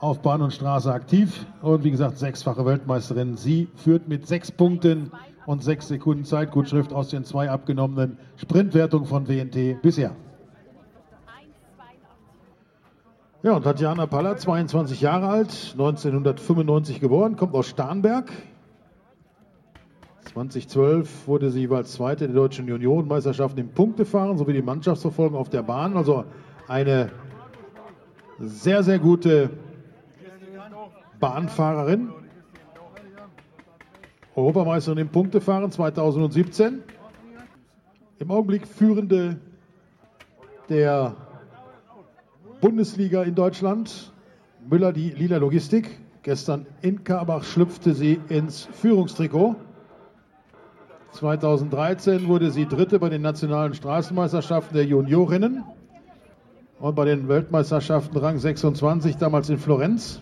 auf Bahn und Straße aktiv und wie gesagt sechsfache Weltmeisterin. Sie führt mit sechs Punkten und sechs Sekunden Zeitgutschrift aus den zwei abgenommenen Sprintwertungen von WNT bisher. Ja, und Tatjana Paller, 22 Jahre alt, 1995 geboren, kommt aus Starnberg. 2012 wurde sie jeweils Zweite der deutschen Juniorenmeisterschaften im Punktefahren sowie die Mannschaftsverfolgung auf der Bahn. Also eine sehr, sehr gute Bahnfahrerin. Europameisterin im Punktefahren 2017. Im Augenblick führende der Bundesliga in Deutschland. Müller die Lila Logistik. Gestern in Karbach schlüpfte sie ins Führungstrikot. 2013 wurde sie Dritte bei den nationalen Straßenmeisterschaften der Juniorinnen und bei den Weltmeisterschaften Rang 26 damals in Florenz.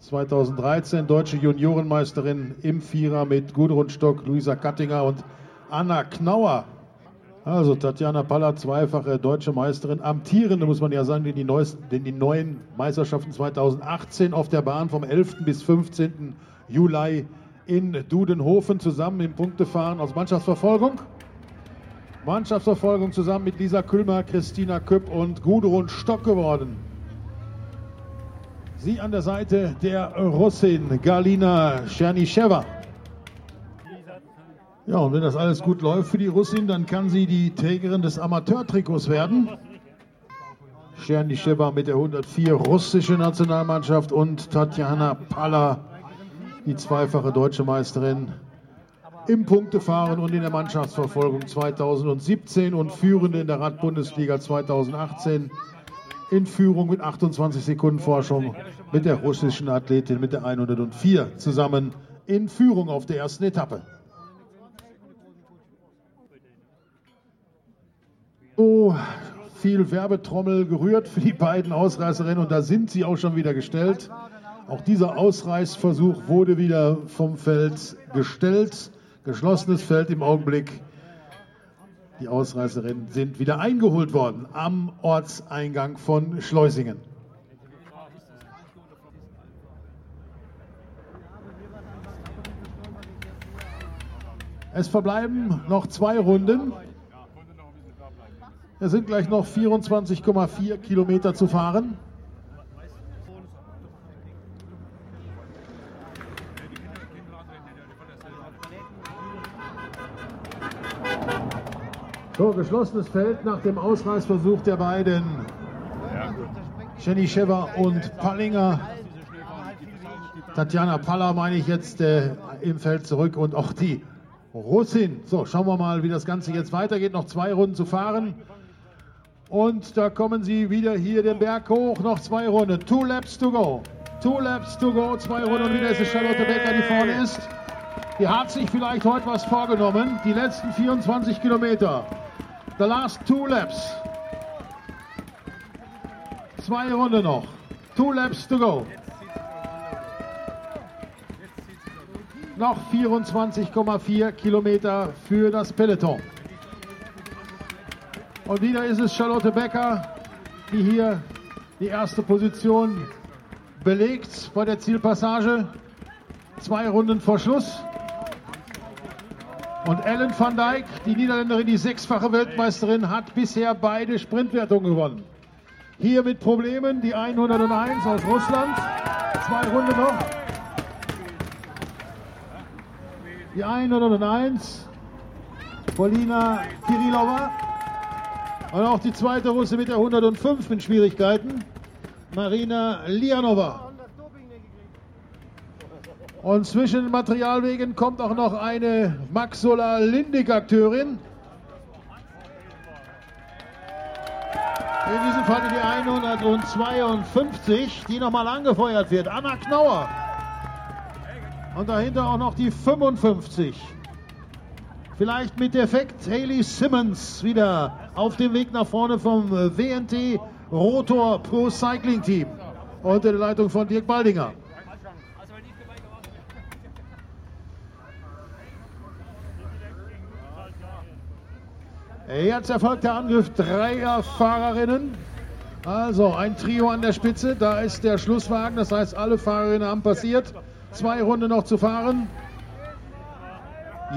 2013 deutsche Juniorenmeisterin im Vierer mit Gudrun Stock, Luisa Kattinger und Anna Knauer. Also Tatjana Paller, zweifache deutsche Meisterin, amtierende muss man ja sagen, in die, neuesten, in die neuen Meisterschaften 2018 auf der Bahn vom 11. bis 15. Juli in Dudenhofen zusammen im Punktefahren aus Mannschaftsverfolgung. Mannschaftsverfolgung zusammen mit Lisa Külmer, Christina Küpp und Gudrun Stock geworden. Sie an der Seite der Russin Galina Chernischewa. Ja, und wenn das alles gut läuft für die Russin, dann kann sie die Trägerin des Amateurtrikots werden. Chernischewa mit der 104 russische Nationalmannschaft und Tatjana Palla, die zweifache deutsche Meisterin im Punktefahren und in der Mannschaftsverfolgung 2017 und führende in der Radbundesliga 2018 in Führung mit 28 Sekunden Forschung mit der russischen Athletin mit der 104 zusammen in Führung auf der ersten Etappe. So viel Werbetrommel gerührt für die beiden Ausreißerinnen und da sind sie auch schon wieder gestellt. Auch dieser Ausreißversuch wurde wieder vom Feld gestellt. Geschlossenes Feld im Augenblick. Die Ausreißerinnen sind wieder eingeholt worden am Ortseingang von Schleusingen. Es verbleiben noch zwei Runden. Es sind gleich noch 24,4 Kilometer zu fahren. So, geschlossenes Feld nach dem Ausreißversuch der beiden. Chenischewa und Pallinger. Tatjana Palla meine ich jetzt äh, im Feld zurück und auch die Russin. So, schauen wir mal, wie das Ganze jetzt weitergeht. Noch zwei Runden zu fahren. Und da kommen sie wieder hier den Berg hoch. Noch zwei Runden. Two laps to go. Two laps to go. Zwei Runden. Und wieder ist es Charlotte Becker, die vorne ist. Die hat sich vielleicht heute was vorgenommen. Die letzten 24 Kilometer. The last two laps. Zwei Runden noch. Two laps to go. Noch 24,4 Kilometer für das Peloton. Und wieder ist es Charlotte Becker, die hier die erste Position belegt bei der Zielpassage. Zwei Runden vor Schluss. Und Ellen van Dijk, die Niederländerin, die sechsfache Weltmeisterin, hat bisher beide Sprintwertungen gewonnen. Hier mit Problemen die 101 aus Russland. Zwei Runden noch. Die 101, Polina Kirilova. Und auch die zweite Russe mit der 105 mit Schwierigkeiten, Marina Lianova. Und zwischen den Materialwegen kommt auch noch eine Maxola Lindig-Akteurin. In diesem Fall die 152, die nochmal angefeuert wird. Anna Knauer. Und dahinter auch noch die 55. Vielleicht mit Defekt Haley Simmons wieder auf dem Weg nach vorne vom WNT Rotor Pro Cycling Team unter der Leitung von Dirk Baldinger. Jetzt erfolgt der Angriff dreier Fahrerinnen. Also ein Trio an der Spitze. Da ist der Schlusswagen. Das heißt, alle Fahrerinnen haben passiert. Zwei Runden noch zu fahren.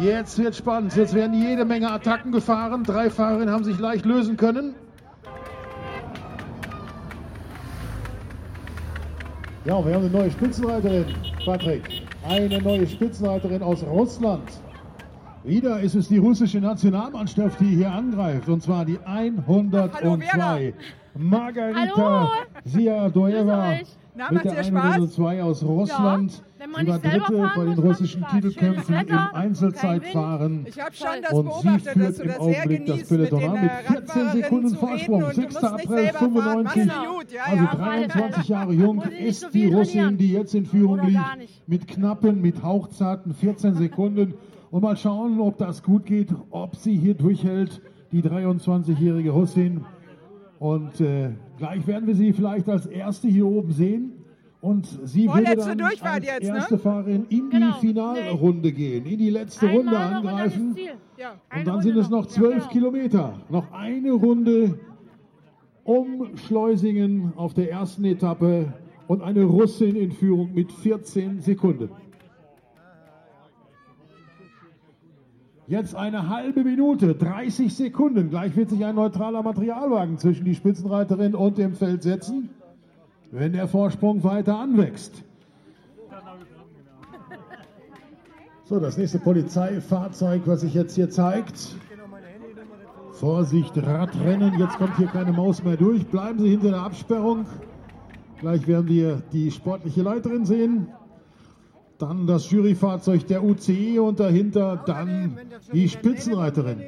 Jetzt wird spannend. Jetzt werden jede Menge Attacken gefahren. Drei Fahrerinnen haben sich leicht lösen können. Ja, wir haben eine neue Spitzenreiterin, Patrick. Eine neue Spitzenreiterin aus Russland. Wieder ist es die russische Nationalmannschaft, die hier angreift. Und zwar die 102. Margarita Siadoeva mit der dir Spaß? 102 aus Russland. Sie war Dritte bei den russischen. Titelkämpfen im Einzelzeitfahren. Ich habe schon das Und sie beobachtet, dass führt du im das sehr Augenblick das genießt, mit den äh, mit 14 Radfahrerinnen Sekunden Vorsprung. und du 6. musst nicht April selber fahren. Machst 95. du gut, ja, Also ja. 23 Jahre jung ist die Russin, die jetzt in Führung liegt. Mit knappen, mit hauchzarten 14 Sekunden. Und mal schauen, ob das gut geht, ob sie hier durchhält, die 23-jährige Russin. Und äh, gleich werden wir sie vielleicht als erste hier oben sehen. Und sie würde Vorletzte dann Durchfahrt als jetzt, ne? erste Fahrerin in Genau. die Finalrunde gehen, in die letzte Runde Einmal dann angreifen. Ja. Und dann sind es noch zwölf Kilometer. Noch eine Runde um Schleusingen auf der ersten Etappe und eine Russin in Führung mit 14 Sekunden. Jetzt eine halbe Minute, 30 Sekunden. Gleich wird sich ein neutraler Materialwagen zwischen die Spitzenreiterin und dem Feld setzen, wenn der Vorsprung weiter anwächst. So, das nächste Polizeifahrzeug, was sich jetzt hier zeigt. Vorsicht, Radrennen. Jetzt kommt hier keine Maus mehr durch. Bleiben Sie hinter der Absperrung. Gleich werden wir die sportliche Leiterin sehen. Dann das Juryfahrzeug der UCI und dahinter dann die Spitzenreiterin.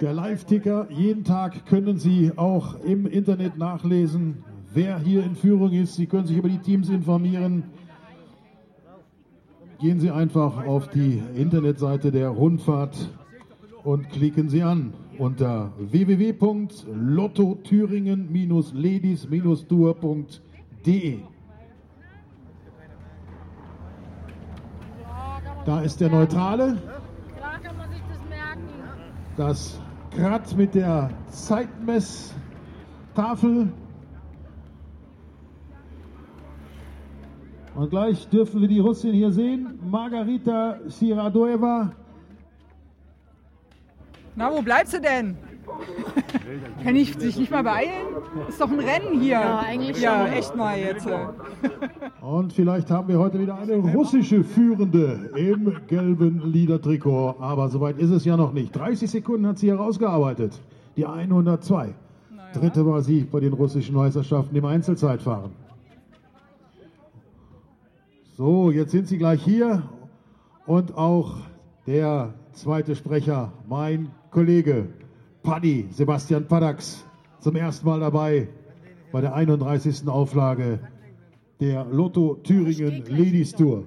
Der Live-Ticker, jeden Tag können Sie auch im Internet nachlesen, wer hier in Führung ist. Sie können sich über die Teams informieren. Gehen Sie einfach auf die Internetseite der Rundfahrt und klicken Sie an unter www.lottothüringen-ladies-tour.de. Da ist der Neutrale, Klar kann man sich das merken. das Grad mit der Zeitmesstafel. Und gleich dürfen wir die Russin hier sehen, Margarita Siradoeva. Na, wo bleibst du denn? Kann ich sich nicht mal beeilen? Ist doch ein Rennen hier. Ja, eigentlich Ja, schon. echt mal jetzt. Und vielleicht haben wir heute wieder eine russische Führende im gelben Liedertrikot. Aber soweit ist es ja noch nicht. 30 Sekunden hat sie herausgearbeitet. Die 102. Dritte war sie bei den russischen Meisterschaften im Einzelzeitfahren. So, jetzt sind sie gleich hier. Und auch der zweite Sprecher, mein Kollege Paddy, Sebastian Padax, zum ersten Mal dabei bei der 31. Auflage der Lotto Thüringen Ladies Tour.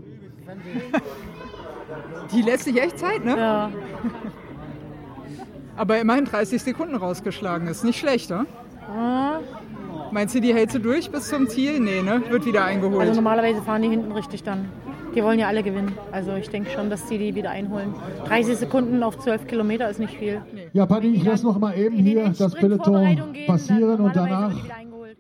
Die lässt sich echt Zeit, ne? Ja. Aber immerhin 30 Sekunden rausgeschlagen. Ist nicht schlecht, ne? Meinst du, die hältst du durch bis zum Ziel? Nee, ne? Wird wieder eingeholt. Also normalerweise fahren die hinten richtig dann. Die wollen ja alle gewinnen. Also ich denke schon, dass sie die wieder einholen. 30 Sekunden auf 12 Kilometer ist nicht viel. Ja, Paddy, ich lasse noch mal eben hier das Peloton gehen, passieren und danach die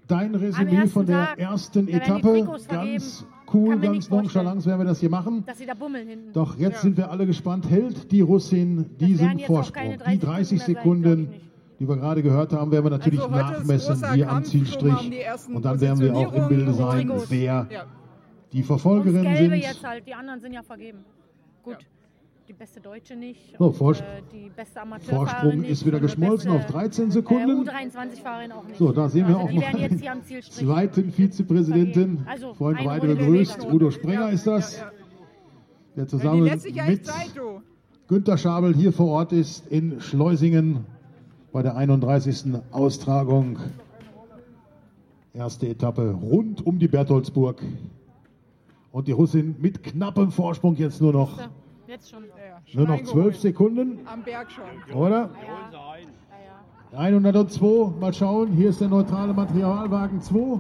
dein Resümee von der Tag, ersten die Etappe. Ganz vergeben. cool, ganz nonchalant werden wir das hier machen. Dass sie da bummeln hinten. Doch jetzt sind wir alle gespannt. Hält die Russin diesen Vorsprung? Die 30 30 Sekunden die wir gerade gehört haben, werden wir natürlich Also nachmessen hier am Zielstrich. die Und dann werden wir auch im Bilde sein, wer Ja. Die das Gelbe sind. jetzt halt, die anderen sind ja vergeben. Gut. Die beste Deutsche nicht. So, und, äh, die beste Amateurfahrerin Vorsprung nicht ist wieder geschmolzen beste, auf 13 Äh, Sekunden. U23-Fahrerin auch nicht. So, da sehen wir also auch die noch werden jetzt den hier am zweiten Vizepräsidenten. Also, Vorhin beide begrüßt. Udo Sprenger ist das, der Ja, die zusammen ja mit. Günter Schabel hier vor Ort ist in Schleusingen bei der 31. Austragung. Erste Etappe rund um die Bertholdsburg. Und die Russin mit knappem Vorsprung jetzt nur noch, Jetzt schon. Ja, nur noch. 12 Sekunden, Am Berg schon. oder? 102, mal schauen. Hier ist der neutrale Materialwagen 2.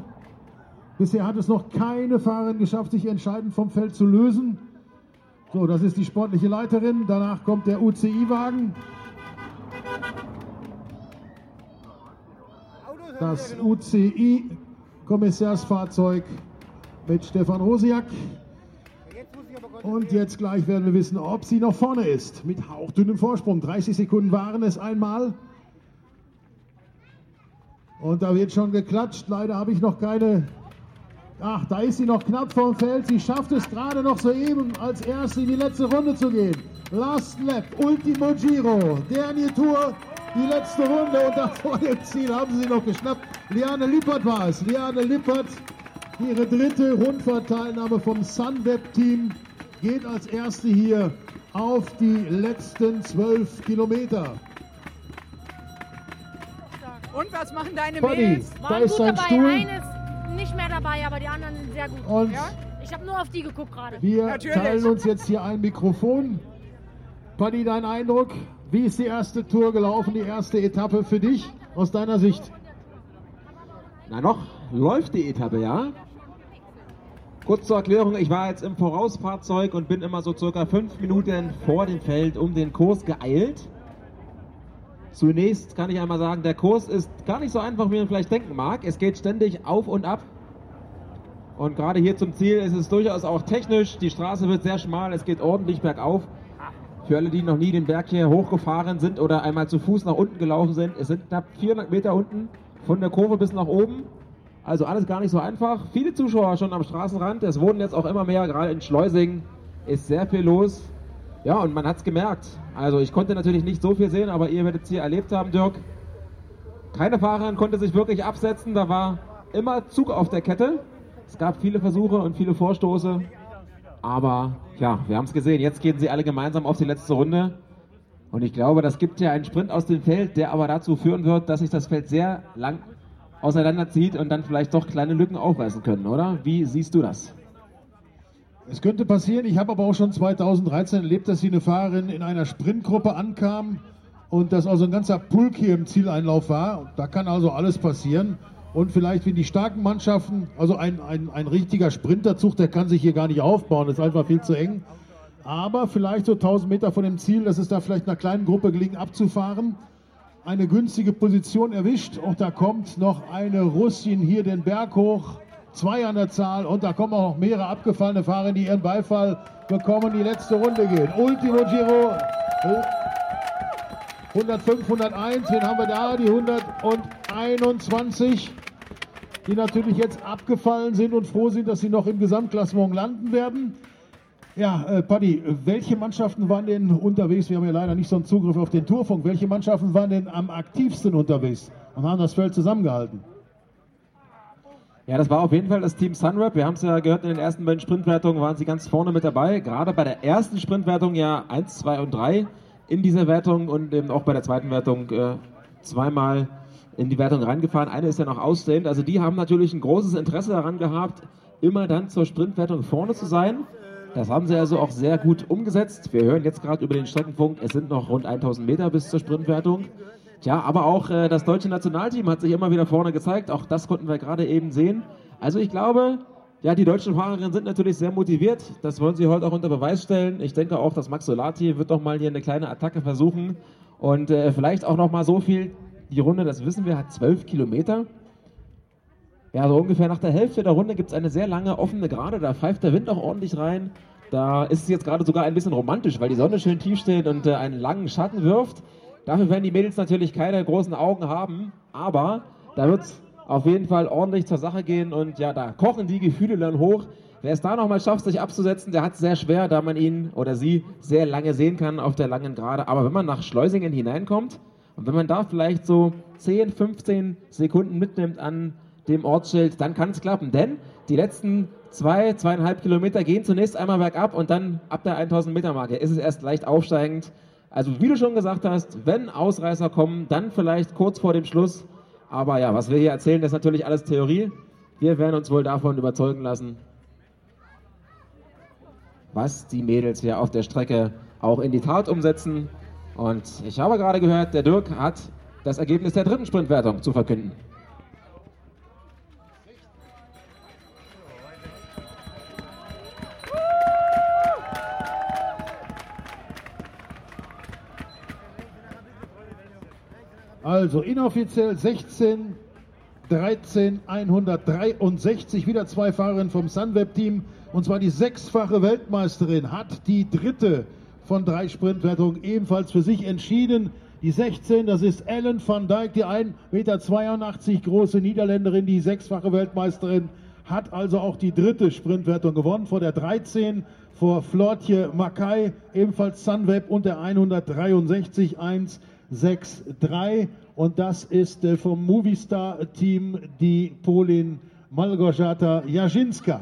Bisher hat es noch keine Fahrerin geschafft, sich entscheidend vom Feld zu lösen. So, das ist die sportliche Leiterin. Danach kommt der UCI-Wagen. Das UCI-Kommissärsfahrzeug mit Stefan Rosiak. Und jetzt gleich werden wir wissen, ob sie noch vorne ist. Mit hauchdünnem Vorsprung. 30 Sekunden waren es einmal. Und da wird schon geklatscht. Leider habe ich noch keine. Ach, da ist sie noch knapp vom Feld. Sie schafft es gerade noch soeben, als Erste in die letzte Runde zu gehen. Last Lap, Ultimo Giro, Dernier Tour, die letzte Runde und da vor dem Ziel haben sie noch geschnappt. Liane Lippert war es. Liane Lippert, ihre dritte Rundfahrtteilnahme vom Sunweb-Team, geht als Erste hier auf die letzten zwölf Kilometer. Und was machen deine Buddy, Mädels? da Waren ist gut sein dabei. Stuhl. Eine nicht mehr dabei, aber die anderen sind sehr gut. Und ja? Ich habe nur auf die geguckt gerade. wir Natürlich. teilen uns jetzt hier ein Mikrofon. Paddy, dein Eindruck? Wie ist die erste Tour gelaufen, die erste Etappe für dich aus deiner Sicht? Na noch läuft die Etappe, ja? Kurz zur Erklärung, ich war jetzt im Vorausfahrzeug und bin immer so circa fünf Minuten vor dem Feld um den Kurs geeilt. Zunächst kann ich einmal sagen, der Kurs ist gar nicht so einfach, wie man vielleicht denken mag. Es geht ständig auf und ab. Und gerade hier zum Ziel ist es durchaus auch technisch. Die Straße wird sehr schmal, es geht ordentlich bergauf. Für alle, die noch nie den Berg hier hochgefahren sind oder einmal zu Fuß nach unten gelaufen sind, es sind knapp 400 Meter unten von der Kurve bis nach oben. Also alles gar nicht so einfach. Viele Zuschauer schon am Straßenrand. Es wurden jetzt auch immer mehr, gerade in Schleusing ist sehr viel los. Ja, und man hat es gemerkt. Also ich konnte natürlich nicht so viel sehen, aber ihr werdet es hier erlebt haben, Dirk. Keine Fahrerin konnte sich wirklich absetzen. Da war immer Zug auf der Kette. Es gab viele Versuche und viele Vorstoße. Aber ja, wir haben es gesehen. Jetzt gehen sie alle gemeinsam auf die letzte Runde. Und ich glaube, das gibt ja einen Sprint aus dem Feld, der aber dazu führen wird, dass sich das Feld sehr lang auseinanderzieht und dann vielleicht doch kleine Lücken aufweisen können, oder? Wie siehst du das? Es könnte passieren, ich habe aber auch schon 2013 erlebt, dass hier eine Fahrerin in einer Sprintgruppe ankam und dass also ein ganzer Pulk hier im Zieleinlauf war. Da kann also alles passieren. Und vielleicht, wenn die starken Mannschaften, also ein, ein, ein richtiger Sprinterzug, der kann sich hier gar nicht aufbauen, das ist einfach viel zu eng. Aber vielleicht so 1000 Meter von dem Ziel, dass es da vielleicht einer kleinen Gruppe gelingen abzufahren. Eine günstige Position erwischt. Und da kommt noch eine Russin hier den Berg hoch. Zwei an der Zahl. Und da kommen auch noch mehrere abgefallene Fahrer, die ihren Beifall bekommen, die letzte Runde gehen. Ultimo Giro. 105, 101. Wen haben wir da? Die 121 die natürlich jetzt abgefallen sind und froh sind, dass sie noch im Gesamtklassement landen werden. Ja, äh, Paddy, welche Mannschaften waren denn unterwegs? Wir haben ja leider nicht so einen Zugriff auf den Tourfunk. Welche Mannschaften waren denn am aktivsten unterwegs und haben das Feld zusammengehalten? Ja, das war auf jeden Fall das Team Sunweb. Wir haben es ja gehört, in den ersten beiden Sprintwertungen waren sie ganz vorne mit dabei. Gerade bei der ersten Sprintwertung ja 1, 2 und 3 in dieser Wertung und eben auch bei der zweiten Wertung äh, zweimal in die Wertung reingefahren. Eine ist ja noch ausstehend. Also die haben natürlich ein großes Interesse daran gehabt, immer dann zur Sprintwertung vorne zu sein. Das haben sie also auch sehr gut umgesetzt. Wir hören jetzt gerade über den Streckenfunk, es sind noch rund 1000 Meter bis zur Sprintwertung. Tja, aber auch äh, das deutsche Nationalteam hat sich immer wieder vorne gezeigt. Auch das konnten wir gerade eben sehen. Also ich glaube, ja, die deutschen Fahrerinnen sind natürlich sehr motiviert. Das wollen sie heute auch unter Beweis stellen. Ich denke auch, dass Max Solati wird doch mal hier eine kleine Attacke versuchen. Und äh, vielleicht auch noch mal so viel. Die Runde, das wissen wir, hat 12 Kilometer. Ja, so ungefähr nach der Hälfte der Runde gibt es eine sehr lange offene Gerade. Da pfeift der Wind auch ordentlich rein. Da ist es jetzt gerade sogar ein bisschen romantisch, weil die Sonne schön tief steht und äh, einen langen Schatten wirft. Dafür werden die Mädels natürlich keine großen Augen haben, aber da wird es auf jeden Fall ordentlich zur Sache gehen und ja, da kochen die Gefühle dann hoch. Wer es da nochmal schafft, sich abzusetzen, der hat es sehr schwer, da man ihn oder sie sehr lange sehen kann auf der langen Gerade. Aber wenn man nach Schleusingen hineinkommt und wenn man da vielleicht so 10, 15 Sekunden mitnimmt an dem Ortsschild, dann kann es klappen. Denn die letzten zwei, zweieinhalb Kilometer gehen zunächst einmal bergab und dann ab der 1000 Meter Marke ist es erst leicht aufsteigend. Also wie du schon gesagt hast, wenn Ausreißer kommen, dann vielleicht kurz vor dem Schluss. Aber ja, was wir hier erzählen, ist natürlich alles Theorie. Wir werden uns wohl davon überzeugen lassen, was die Mädels hier auf der Strecke auch in die Tat umsetzen. Und ich habe gerade gehört, der Dirk hat das Ergebnis der dritten Sprintwertung zu verkünden. Also inoffiziell 16, 13, 163. Wieder zwei Fahrerinnen vom Sunweb-Team. Und zwar die sechsfache Weltmeisterin hat die dritte von drei Sprintwertungen ebenfalls für sich entschieden. Die 16, das ist Ellen van Dijk, die 1,82 Meter große Niederländerin, die sechsfache Weltmeisterin, hat also auch die dritte Sprintwertung gewonnen vor der 13, vor Flortje Mackay, ebenfalls Sunweb und der 163 163. Und das ist äh, vom Movistar-Team die Polin Malgorzata Jasinska.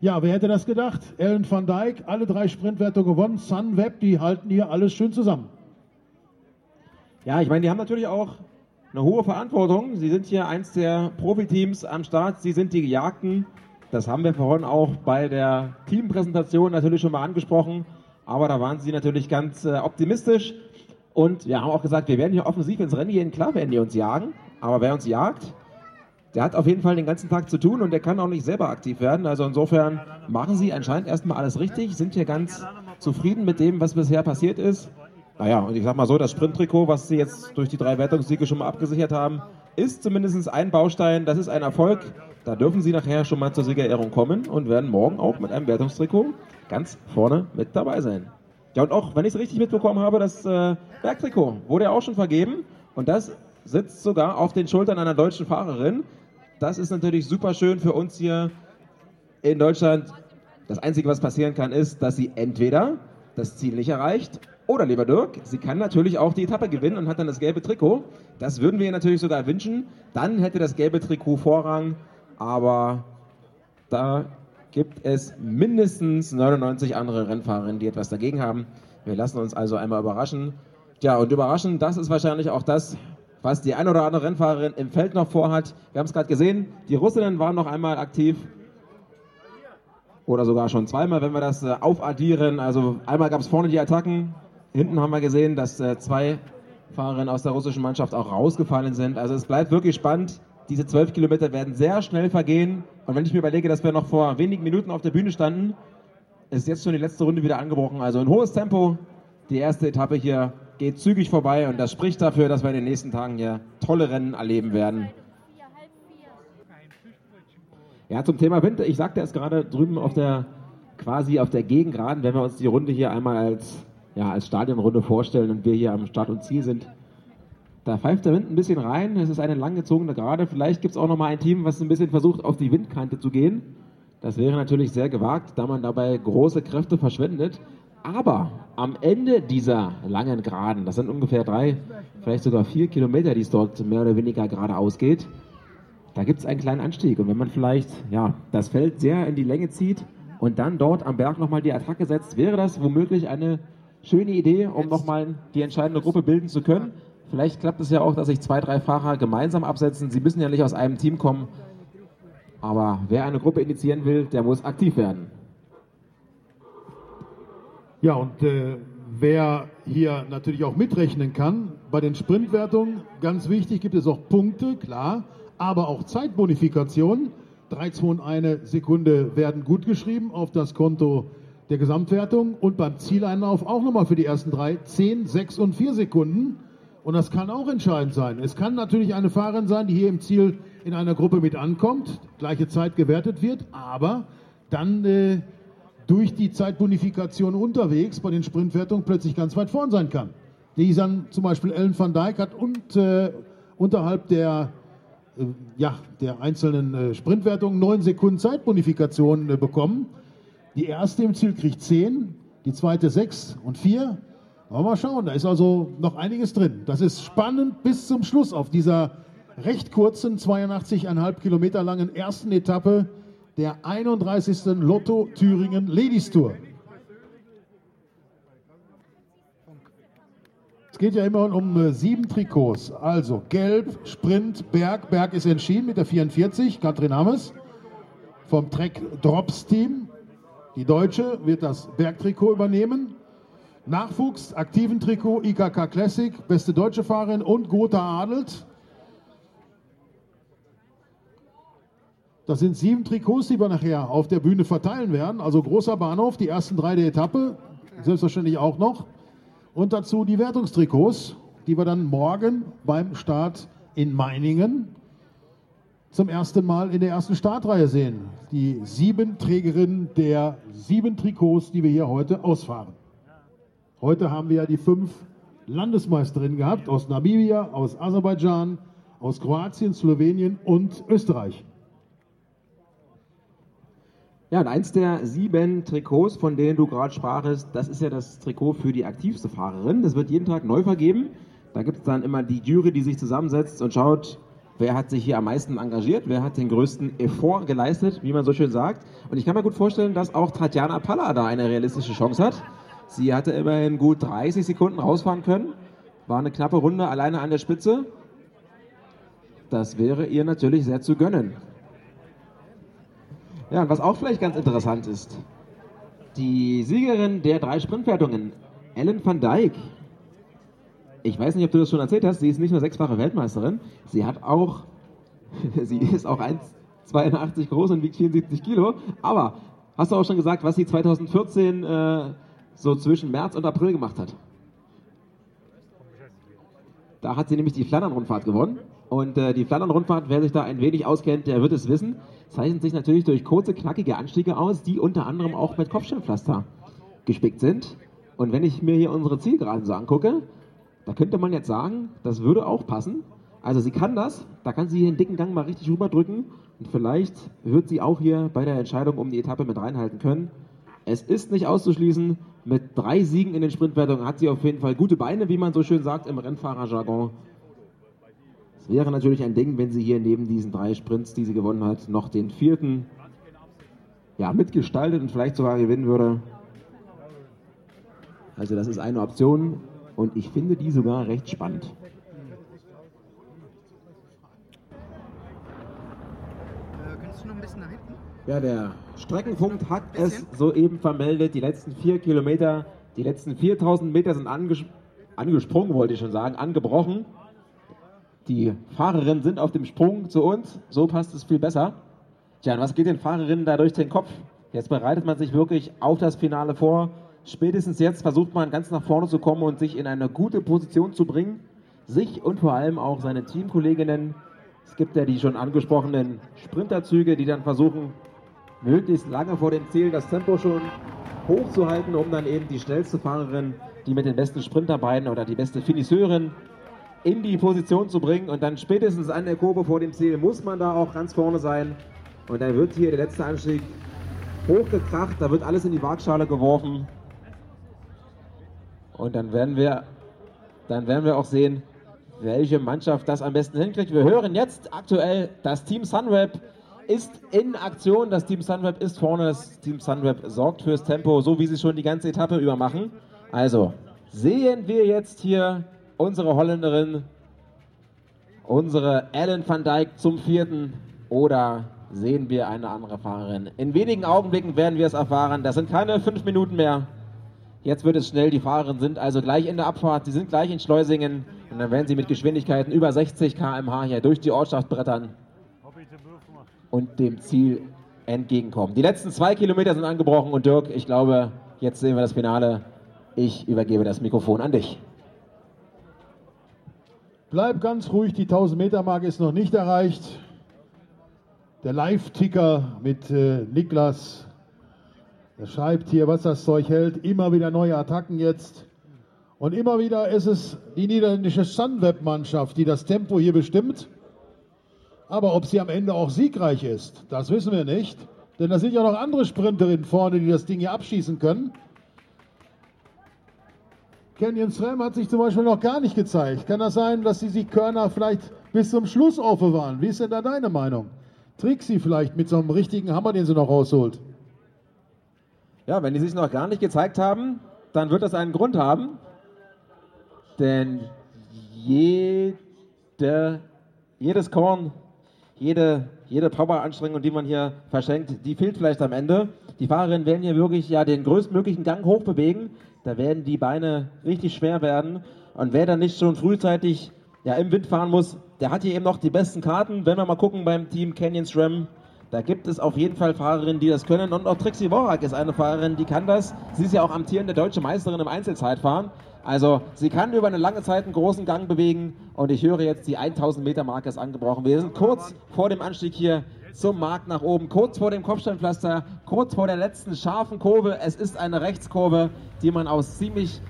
Ja, wer hätte das gedacht? Ellen van Dijk, alle drei Sprintwertungen gewonnen. Sunweb, die halten hier alles schön zusammen. Ja, ich meine, die haben natürlich auch eine hohe Verantwortung. Sie sind hier eins der Profiteams am Start. Sie sind die Gejagten. Das haben wir vorhin auch bei der Teampräsentation natürlich schon mal angesprochen. Aber da waren sie natürlich ganz äh, optimistisch. Und wir haben auch gesagt, wir werden hier offensiv ins Rennen gehen. Klar werden die uns jagen. Aber wer uns jagt, der hat auf jeden Fall den ganzen Tag zu tun und der kann auch nicht selber aktiv werden. Also insofern machen sie anscheinend erstmal alles richtig, sind hier ganz zufrieden mit dem, was bisher passiert ist. Naja, und ich sag mal so, das Sprinttrikot, was sie jetzt durch die drei Wertungssiege schon mal abgesichert haben, ist zumindest ein Baustein. Das ist ein Erfolg. Da dürfen sie nachher schon mal zur Siegerehrung kommen und werden morgen auch mit einem Wertungstrikot ganz vorne mit dabei sein. Ja, und auch, wenn ich es richtig mitbekommen habe, das äh, Bergtrikot wurde ja auch schon vergeben und das sitzt sogar auf den Schultern einer deutschen Fahrerin. Das ist natürlich super schön für uns hier in Deutschland. Das Einzige, was passieren kann, ist, dass sie entweder das Ziel nicht erreicht oder, lieber Dirk, sie kann natürlich auch die Etappe gewinnen und hat dann das gelbe Trikot. Das würden wir ihr natürlich sogar wünschen. Dann hätte das gelbe Trikot Vorrang. Aber da gibt es mindestens 99 andere Rennfahrerinnen, die etwas dagegen haben. Wir lassen uns also einmal überraschen. Ja, und überraschen, das ist wahrscheinlich auch das, was die ein oder andere Rennfahrerin im Feld noch vorhat. Wir haben es gerade gesehen, die Russinnen waren noch einmal aktiv. Oder sogar schon zweimal, wenn wir das äh, aufaddieren. Also einmal gab es vorne die Attacken, Hinten haben wir gesehen, dass äh, zwei Fahrerinnen aus der russischen Mannschaft auch rausgefallen sind. Also es bleibt wirklich spannend. Diese zwölf Kilometer werden sehr schnell vergehen. Und wenn ich mir überlege, dass wir noch vor wenigen Minuten auf der Bühne standen, ist jetzt schon die letzte Runde wieder angebrochen. Also ein hohes Tempo. Die erste Etappe hier geht zügig vorbei und das spricht dafür, dass wir in den nächsten Tagen hier tolle Rennen erleben werden. Ja, zum Thema Wind. Ich sagte es gerade drüben auf der quasi auf der Gegengraden, wenn wir uns die Runde hier einmal als ja, als Stadionrunde vorstellen und wir hier am Start und Ziel sind. Da pfeift der Wind ein bisschen rein. Es ist eine langgezogene Gerade. Vielleicht gibt es auch noch mal ein Team, was ein bisschen versucht, auf die Windkante zu gehen. Das wäre natürlich sehr gewagt, da man dabei große Kräfte verschwendet. Aber am Ende dieser langen Geraden, das sind ungefähr drei, vielleicht sogar vier Kilometer, die es dort mehr oder weniger geradeaus geht, da gibt es einen kleinen Anstieg. Und wenn man vielleicht ja, das Feld sehr in die Länge zieht und dann dort am Berg nochmal die Attacke setzt, wäre das womöglich eine schöne Idee, um nochmal die entscheidende Gruppe bilden zu können. Vielleicht klappt es ja auch, dass sich zwei, drei Fahrer gemeinsam absetzen. Sie müssen ja nicht aus einem Team kommen. Aber wer eine Gruppe initiieren will, der muss aktiv werden. Ja, und äh, wer hier natürlich auch mitrechnen kann, bei den Sprintwertungen, ganz wichtig, gibt es auch Punkte, klar, aber auch Zeitbonifikation. 3, 2 und 1 Sekunde werden gut geschrieben auf das Konto der Gesamtwertung und beim Zieleinlauf auch nochmal für die ersten drei 10, 6 und 4 Sekunden. Und das kann auch entscheidend sein. Es kann natürlich eine Fahrerin sein, die hier im Ziel in einer Gruppe mit ankommt, gleiche Zeit gewertet wird, aber dann äh, durch die Zeitbonifikation unterwegs bei den Sprintwertungen plötzlich ganz weit vorn sein kann. Die dann zum Beispiel Ellen van Dijk hat und äh, unterhalb der, äh, ja, der einzelnen äh, Sprintwertungen neun Sekunden Zeitbonifikation äh, bekommen. Die erste im Ziel kriegt 10, die zweite 6 und 4. Aber mal schauen, da ist also noch einiges drin. Das ist spannend bis zum Schluss auf dieser recht kurzen, 82,5 Kilometer langen ersten Etappe der 31. Lotto Thüringen Ladies Tour. Es geht ja immer um äh, sieben Trikots. Also Gelb, Sprint, Berg. Berg ist entschieden mit der 44, Katrin Hammes vom Trek Drops Team. Die Deutsche wird das Bergtrikot übernehmen. Nachwuchs, aktiven Trikot, IKK Classic, beste deutsche Fahrerin und Gotha Adelt. Das sind sieben Trikots, die wir nachher auf der Bühne verteilen werden. Also großer Bahnhof, die ersten drei der Etappe, selbstverständlich auch noch. Und dazu die Wertungstrikots. die wir dann morgen beim Start in Meiningen zum ersten Mal in der ersten Startreihe sehen. Die sieben Trägerinnen der sieben Trikots, die wir hier heute ausfahren. Heute haben wir ja die fünf Landesmeisterinnen gehabt aus Namibia, aus Aserbaidschan, aus Kroatien, Slowenien und Österreich. Ja, und eins der sieben Trikots, von denen du gerade sprachest, das ist ja das Trikot für die aktivste Fahrerin. Das wird jeden Tag neu vergeben. Da gibt es dann immer die Jury, die sich zusammensetzt und schaut, wer hat sich hier am meisten engagiert, wer hat den größten Effort geleistet, wie man so schön sagt. Und ich kann mir gut vorstellen, dass auch Tatjana Palla da eine realistische Chance hat. Sie hatte immerhin gut 30 Sekunden rausfahren können, war eine knappe Runde alleine an der Spitze. Das wäre ihr natürlich sehr zu gönnen. Ja, und was auch vielleicht ganz interessant ist, die Siegerin der drei Sprintwertungen, Ellen van Dijk. Ich weiß nicht, ob du das schon erzählt hast, sie ist nicht nur sechsfache Weltmeisterin, sie hat auch, sie ist auch 1,82 groß und wiegt 74 Kilo, aber hast du auch schon gesagt, was sie 2014 äh, so zwischen März und April gemacht hat? Da hat sie nämlich die Flandern-Rundfahrt gewonnen. Und äh, die Flandern-Rundfahrt, wer sich da ein wenig auskennt, der wird es wissen, zeichnet sich natürlich durch kurze, knackige Anstiege aus, die unter anderem auch mit Kopfsteinpflaster gespickt sind. Und wenn ich mir hier unsere Zielgeraden so angucke, da könnte man jetzt sagen, das würde auch passen. Also sie kann das, da kann sie den dicken Gang mal richtig rüberdrücken und vielleicht wird sie auch hier bei der Entscheidung um die Etappe mit reinhalten können. Es ist nicht auszuschließen, mit drei Siegen in den Sprintwertungen hat sie auf jeden Fall gute Beine, wie man so schön sagt im Rennfahrerjargon. Es wäre natürlich ein Ding, wenn sie hier neben diesen drei Sprints, die sie gewonnen hat, noch den vierten ja, mitgestaltet und vielleicht sogar gewinnen würde. Also das ist eine Option und ich finde die sogar recht spannend. Könntest du noch ein bisschen nach hinten? Ja, der Streckenpunkt hat es soeben vermeldet. Die letzten vier Kilometer, die letzten 4000 Meter sind anges angesprungen, wollte ich schon sagen, angebrochen. Die Fahrerinnen sind auf dem Sprung zu uns. So passt es viel besser. Tja, und was geht den Fahrerinnen da durch den Kopf? Jetzt bereitet man sich wirklich auf das Finale vor. Spätestens jetzt versucht man ganz nach vorne zu kommen und sich in eine gute Position zu bringen. Sich und vor allem auch seine Teamkolleginnen. Es gibt ja die schon angesprochenen Sprinterzüge, die dann versuchen, möglichst lange vor dem Ziel das Tempo schon hochzuhalten, um dann eben die schnellste Fahrerin, die mit den besten Sprinterbeinen oder die beste Finisseurin in die Position zu bringen. Und dann spätestens an der Kurve vor dem Ziel muss man da auch ganz vorne sein. Und dann wird hier der letzte Anstieg hochgekracht, da wird alles in die Waagschale geworfen. Und dann werden wir, dann werden wir auch sehen, welche Mannschaft das am besten hinkriegt. Wir hören jetzt aktuell, das Team Sunweb ist in Aktion. Das Team Sunweb ist vorne. Das Team Sunweb sorgt fürs Tempo, so wie sie schon die ganze Etappe über machen. Also sehen wir jetzt hier unsere Holländerin, unsere Ellen van Dijk zum vierten oder sehen wir eine andere Fahrerin. In wenigen Augenblicken werden wir es erfahren. Das sind keine fünf Minuten mehr. Jetzt wird es schnell. Die Fahrerinnen sind also gleich in der Abfahrt. Sie sind gleich in Schleusingen. Und dann werden sie mit Geschwindigkeiten über 60 km/h hier durch die Ortschaft brettern und dem Ziel entgegenkommen. Die letzten zwei Kilometer sind angebrochen und Dirk, ich glaube, jetzt sehen wir das Finale. Ich übergebe das Mikrofon an dich. Bleib ganz ruhig, die 1000 Meter Marke ist noch nicht erreicht. Der Live-Ticker mit äh, Niklas, der schreibt hier, was das Zeug hält. Immer wieder neue Attacken jetzt. Und immer wieder ist es die niederländische Sunweb-Mannschaft, die das Tempo hier bestimmt. Aber ob sie am Ende auch siegreich ist, das wissen wir nicht. Denn da sind ja noch andere Sprinterinnen vorne, die das Ding hier abschießen können. Canyon Sram hat sich zum Beispiel noch gar nicht gezeigt. Kann das sein, dass die Siegkörner vielleicht bis zum Schluss aufbewahren? Wie ist denn da deine Meinung? Trixie vielleicht mit so einem richtigen Hammer, den sie noch rausholt. Ja, wenn die sich noch gar nicht gezeigt haben, dann wird das einen Grund haben. Denn jede, jedes Korn, jede, jede Power-Anstrengung, die man hier verschenkt, die fehlt vielleicht am Ende. Die Fahrerinnen werden hier wirklich ja den größtmöglichen Gang hochbewegen. Da werden die Beine richtig schwer werden. Und wer dann nicht schon frühzeitig ja, im Wind fahren muss, der hat hier eben noch die besten Karten. Wenn wir mal gucken beim Team Canyon SRAM, da gibt es auf jeden Fall Fahrerinnen, die das können. Und auch Trixie Worak ist eine Fahrerin, die kann das. Sie ist ja auch amtierende deutsche Meisterin im Einzelzeitfahren. Also sie kann über eine lange Zeit einen großen Gang bewegen und ich höre jetzt, die 1000 Meter Marke ist angebrochen. Wir sind kurz vor dem Anstieg hier zum Markt nach oben, kurz vor dem Kopfsteinpflaster, kurz vor der letzten scharfen Kurve. Es ist eine Rechtskurve, die man aus ziemlich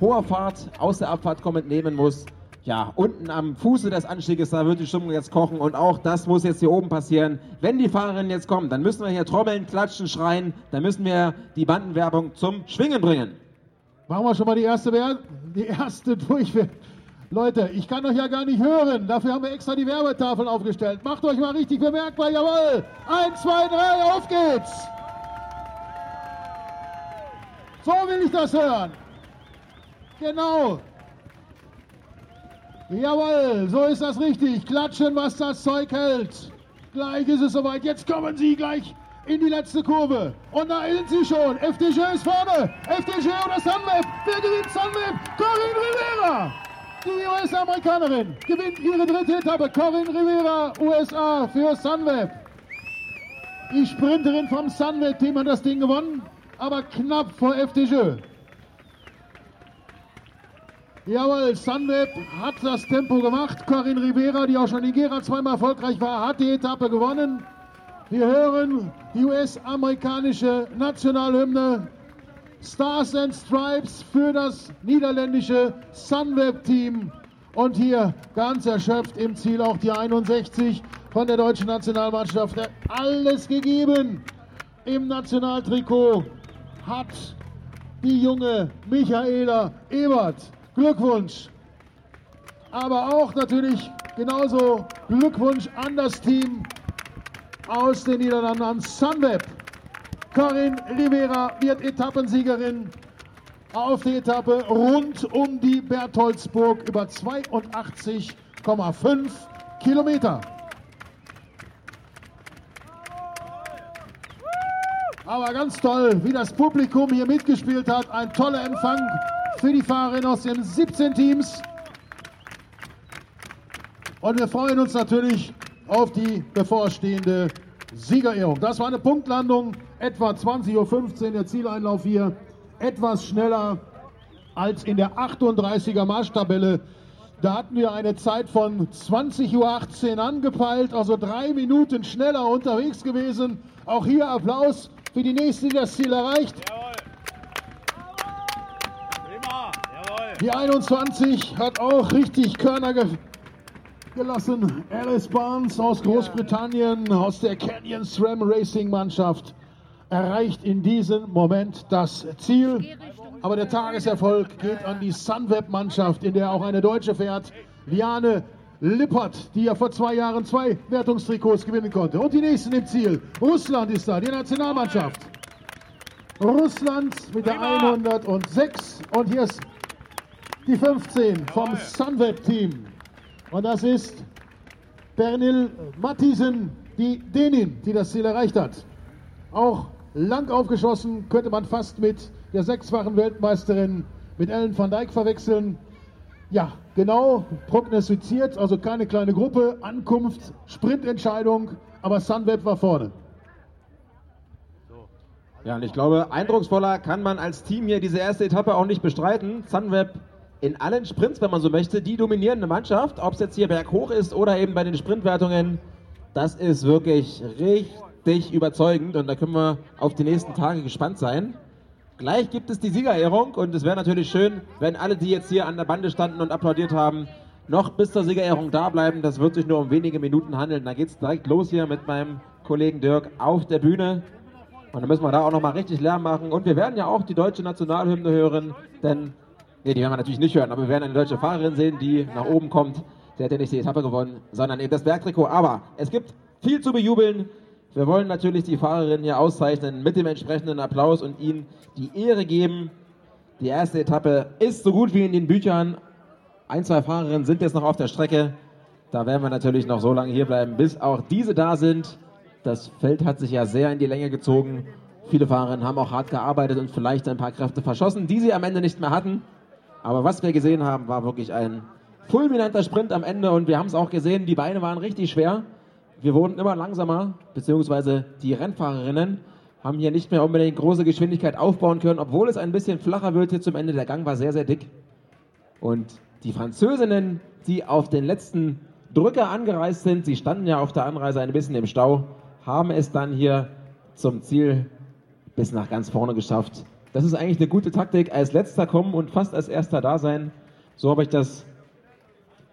hoher Fahrt aus der Abfahrt kommend nehmen muss. Ja, unten am Fuße des Anstieges, da wird die Stimmung jetzt kochen und auch das muss jetzt hier oben passieren. Wenn die Fahrerinnen jetzt kommen, dann müssen wir hier trommeln, klatschen, schreien, dann müssen wir die Bandenwerbung zum Schwingen bringen. Machen wir schon mal die erste, Wer die erste Durchwehr. Leute, ich kann euch ja gar nicht hören. Dafür haben wir extra die Werbetafeln aufgestellt. Macht euch mal richtig bemerkbar. Jawohl. Eins, zwei, drei, auf geht's. So will ich das hören. Genau. Jawohl, so ist das richtig. Klatschen, was das Zeug hält. Gleich ist es soweit. Jetzt kommen sie gleich in die letzte Kurve. Und da sind sie schon. FDG ist vorne. FDG oder Sunweb. Wer gewinnt Sunweb? Corinne Rivera. Die US-Amerikanerin gewinnt ihre dritte Etappe. Corinne Rivera, USA für Sunweb. Die Sprinterin vom Sunweb-Team hat das Ding gewonnen, aber knapp vor FDG. Jawohl, Sunweb hat das Tempo gemacht. Corinne Rivera, die auch schon in Gera zweimal erfolgreich war, hat die Etappe gewonnen. Wir hören die US-amerikanische Nationalhymne Stars and Stripes für das niederländische Sunweb-Team. Und hier ganz erschöpft im Ziel auch die 61 von der deutschen Nationalmannschaft. Alles gegeben im Nationaltrikot hat die junge Michaela Ebert. Glückwunsch. Aber auch natürlich genauso Glückwunsch an das Team aus den Niederlanden, an Sunweb. Corinne Rivera wird Etappensiegerin auf die Etappe rund um die Bertholdsburg über 82,5 Kilometer. Aber ganz toll, wie das Publikum hier mitgespielt hat. Ein toller Empfang für die Fahrerin aus den 17 Teams. Und wir freuen uns natürlich auf die bevorstehende Siegerehrung. Das war eine Punktlandung, etwa 20.15 Uhr der Zieleinlauf hier. Etwas schneller als in der 38er Marschtabelle. Da hatten wir eine Zeit von 20.18 Uhr angepeilt, also drei Minuten schneller unterwegs gewesen. Auch hier Applaus für die nächste, die das Ziel erreicht. Die 21 hat auch richtig Körner ge gelassen. Alice Barnes aus Großbritannien, aus der Canyon SRAM Racing Mannschaft, erreicht in diesem Moment das Ziel. Aber der Tageserfolg geht an die Sunweb Mannschaft, in der auch eine Deutsche fährt. Liane Lippert, die ja vor zwei Jahren zwei Wertungstrikots gewinnen konnte. Und die nächsten im Ziel. Russland ist da, die Nationalmannschaft. Russland mit der 106. Und hier ist die 15 vom Sunweb-Team. Und das ist Bernil Mattisen, die Dänin, die das Ziel erreicht hat. Auch lang aufgeschossen, könnte man fast mit der sechsfachen Weltmeisterin, mit Ellen van Dijk verwechseln. Ja, genau prognostiziert, also keine kleine Gruppe, Ankunft, Sprintentscheidung, aber Sunweb war vorne. Ja, und ich glaube, eindrucksvoller kann man als Team hier diese erste Etappe auch nicht bestreiten. Sunweb in allen Sprints, wenn man so möchte, die dominierende Mannschaft, ob es jetzt hier berghoch ist oder eben bei den Sprintwertungen, das ist wirklich richtig überzeugend und da können wir auf die nächsten Tage gespannt sein. Gleich gibt es die Siegerehrung und es wäre natürlich schön, wenn alle, die jetzt hier an der Bande standen und applaudiert haben, noch bis zur Siegerehrung da bleiben. Das wird sich nur um wenige Minuten handeln. Da geht es direkt los hier mit meinem Kollegen Dirk auf der Bühne. Und dann müssen wir da auch nochmal richtig Lärm machen. Und wir werden ja auch die deutsche Nationalhymne hören, denn Nee, die werden wir natürlich nicht hören, aber wir werden eine deutsche Fahrerin sehen, die nach oben kommt. Der hat ja nicht die Etappe gewonnen, sondern eben das Bergtrikot. Aber es gibt viel zu bejubeln. Wir wollen natürlich die Fahrerin hier auszeichnen mit dem entsprechenden Applaus und ihnen die Ehre geben. Die erste Etappe ist so gut wie in den Büchern. Ein, zwei Fahrerinnen sind jetzt noch auf der Strecke. Da werden wir natürlich noch so lange hier bleiben, bis auch diese da sind. Das Feld hat sich ja sehr in die Länge gezogen. Viele Fahrerinnen haben auch hart gearbeitet und vielleicht ein paar Kräfte verschossen, die sie am Ende nicht mehr hatten. Aber was wir gesehen haben, war wirklich ein fulminanter Sprint am Ende und wir haben es auch gesehen, die Beine waren richtig schwer. Wir wurden immer langsamer, beziehungsweise die Rennfahrerinnen haben hier nicht mehr unbedingt große Geschwindigkeit aufbauen können, obwohl es ein bisschen flacher wird hier zum Ende. Der Gang war sehr, sehr dick. Und die Französinnen, die auf den letzten Drücker angereist sind, sie standen ja auf der Anreise ein bisschen im Stau, haben es dann hier zum Ziel bis nach ganz vorne geschafft. Das ist eigentlich eine gute Taktik, als letzter kommen und fast als erster da sein. So habe ich das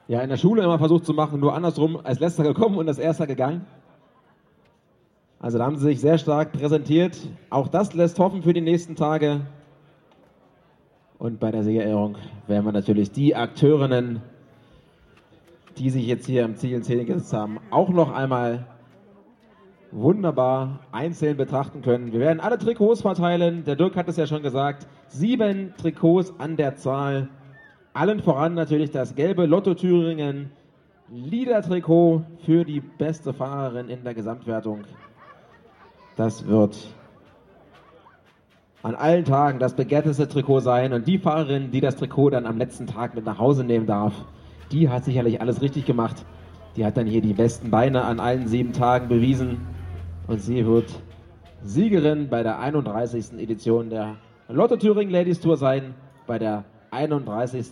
ja in der Schule immer versucht zu machen, nur andersrum, als letzter gekommen und als erster gegangen. Also da haben sie sich sehr stark präsentiert. Auch das lässt hoffen für die nächsten Tage. Und bei der Siegerehrung werden wir natürlich die Akteurinnen, die sich jetzt hier im Ziel in Szene gesetzt haben, auch noch einmal wunderbar einzeln betrachten können. Wir werden alle Trikots verteilen. Der Dirk hat es ja schon gesagt. Sieben Trikots an der Zahl. Allen voran natürlich das gelbe Lotto Thüringen Liedertrikot für die beste Fahrerin in der Gesamtwertung. Das wird an allen Tagen das begehrteste Trikot sein. Und die Fahrerin, die das Trikot dann am letzten Tag mit nach Hause nehmen darf, die hat sicherlich alles richtig gemacht. Die hat dann hier die besten Beine an allen sieben Tagen bewiesen. Und sie wird Siegerin bei der 31. Edition der Lotto Thüringen Ladies Tour sein, bei der 31.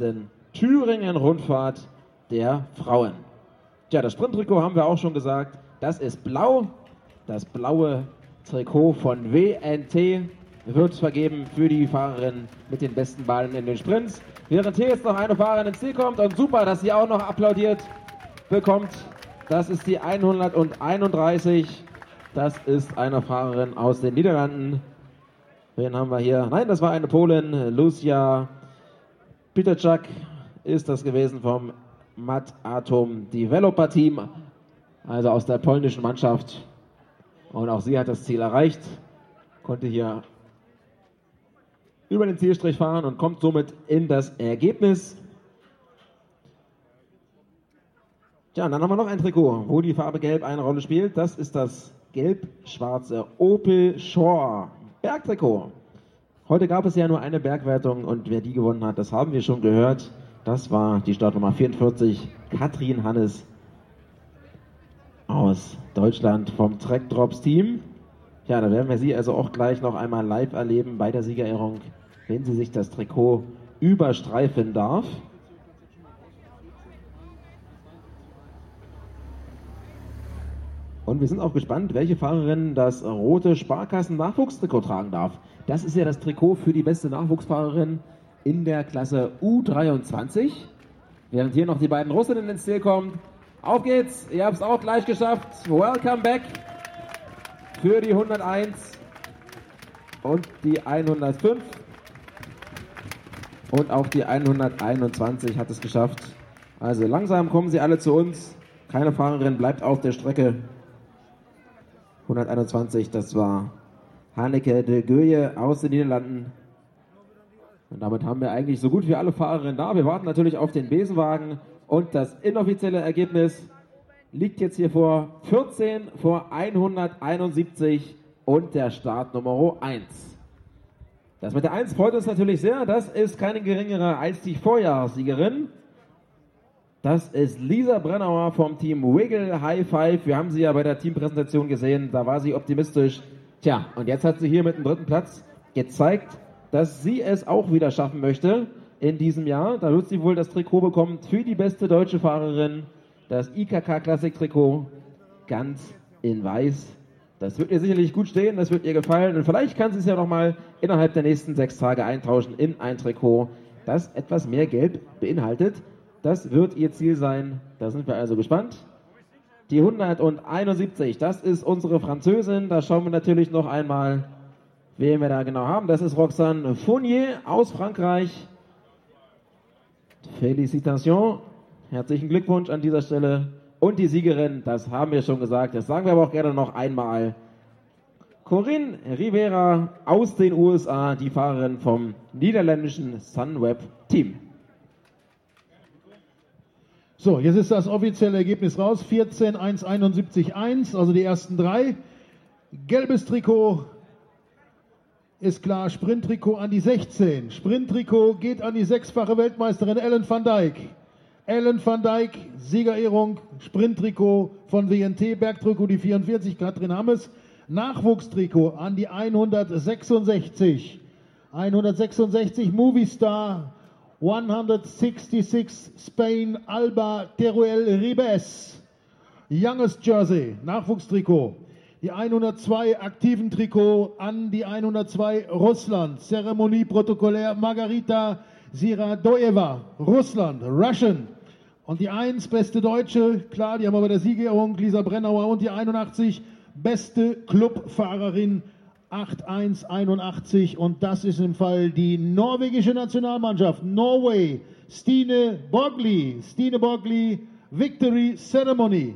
Thüringen Rundfahrt der Frauen. Tja, das Sprinttrikot haben wir auch schon gesagt. Das ist blau. Das blaue Trikot von WNT wird vergeben für die Fahrerin mit den besten Ballen in den Sprints. Während hier jetzt noch eine Fahrerin ins Ziel kommt und super, dass sie auch noch applaudiert bekommt. Das ist die 131. Das ist eine Fahrerin aus den Niederlanden. Wen haben wir hier? Nein, das war eine Polin. Lucia Peterczak ist das gewesen vom Mat Atom Developer Team, also aus der polnischen Mannschaft. Und auch sie hat das Ziel erreicht, konnte hier über den Zielstrich fahren und kommt somit in das Ergebnis. Tja, und dann haben wir noch ein Trikot, wo die Farbe Gelb eine Rolle spielt. Das ist das gelb-schwarze Opel Shore Bergtrikot. Heute gab es ja nur eine Bergwertung und wer die gewonnen hat, das haben wir schon gehört. Das war die Startnummer 44, Katrin Hannes aus Deutschland vom Track Drops Team. Ja, da werden wir sie also auch gleich noch einmal live erleben bei der Siegerehrung, wenn sie sich das Trikot überstreifen darf. Und wir sind auch gespannt, welche Fahrerin das rote Sparkassen-Nachwuchstrikot tragen darf. Das ist ja das Trikot für die beste Nachwuchsfahrerin in der Klasse U23. Während hier noch die beiden Russinnen ins Ziel kommen. Auf geht's, ihr habt es auch gleich geschafft. Welcome back für die 101 und die 105. Und auch die 121 hat es geschafft. Also langsam kommen sie alle zu uns. Keine Fahrerin bleibt auf der Strecke. 121, das war Hanneke de Goeje aus den Niederlanden. Und damit haben wir eigentlich so gut wie alle Fahrerinnen da. Wir warten natürlich auf den Besenwagen und das inoffizielle Ergebnis liegt jetzt hier vor 14 vor 171 und der Start Nummer 1. Das mit der 1 freut uns natürlich sehr. Das ist keine geringere als die Vorjahrssiegerin. Das ist Lisa Brennauer vom Team Wiggle High Five. Wir haben sie ja bei der Teampräsentation gesehen. Da war sie optimistisch. Tja, und jetzt hat sie hier mit dem dritten Platz gezeigt, dass sie es auch wieder schaffen möchte in diesem Jahr. Da wird sie wohl das Trikot bekommen für die beste deutsche Fahrerin. Das IKK Classic Trikot ganz in weiß. Das wird ihr sicherlich gut stehen, das wird ihr gefallen. Und vielleicht kann sie es ja nochmal innerhalb der nächsten sechs Tage eintauschen in ein Trikot, das etwas mehr Gelb beinhaltet. Das wird ihr Ziel sein. Da sind wir also gespannt. Die 171, das ist unsere Französin. Da schauen wir natürlich noch einmal, wen wir da genau haben. Das ist Roxane Fournier aus Frankreich. Félicitations. Herzlichen Glückwunsch an dieser Stelle. Und die Siegerin, das haben wir schon gesagt, das sagen wir aber auch gerne noch einmal. Corinne Rivera aus den USA, die Fahrerin vom niederländischen Sunweb Team. So, jetzt ist das offizielle Ergebnis raus. 14, 1, 71, 1, also die ersten drei. Gelbes Trikot ist klar, Sprinttrikot an die 16. Sprinttrikot geht an die sechsfache Weltmeisterin Ellen van Dijk. Ellen van Dijk, Siegerehrung, Sprinttrikot von WNT, Bergtrikot die 44, Katrin Hammes. Nachwuchstrikot an die 166. 166 Movistar 166 Spain Alba Teruel Ribes. Youngest Jersey, Nachwuchstrikot. Die 102 aktiven Trikot an die 102 Russland. Zeremonie protokollär Margarita Siradoeva, Russland, Russian. Und die 1 beste Deutsche, klar, die haben wir bei der Siegerehrung, Lisa Brennauer. Und die 81 beste Clubfahrerin 8181 und das ist im Fall die norwegische Nationalmannschaft Norway. Stine Borgli, Stine Borgli, Victory Ceremony.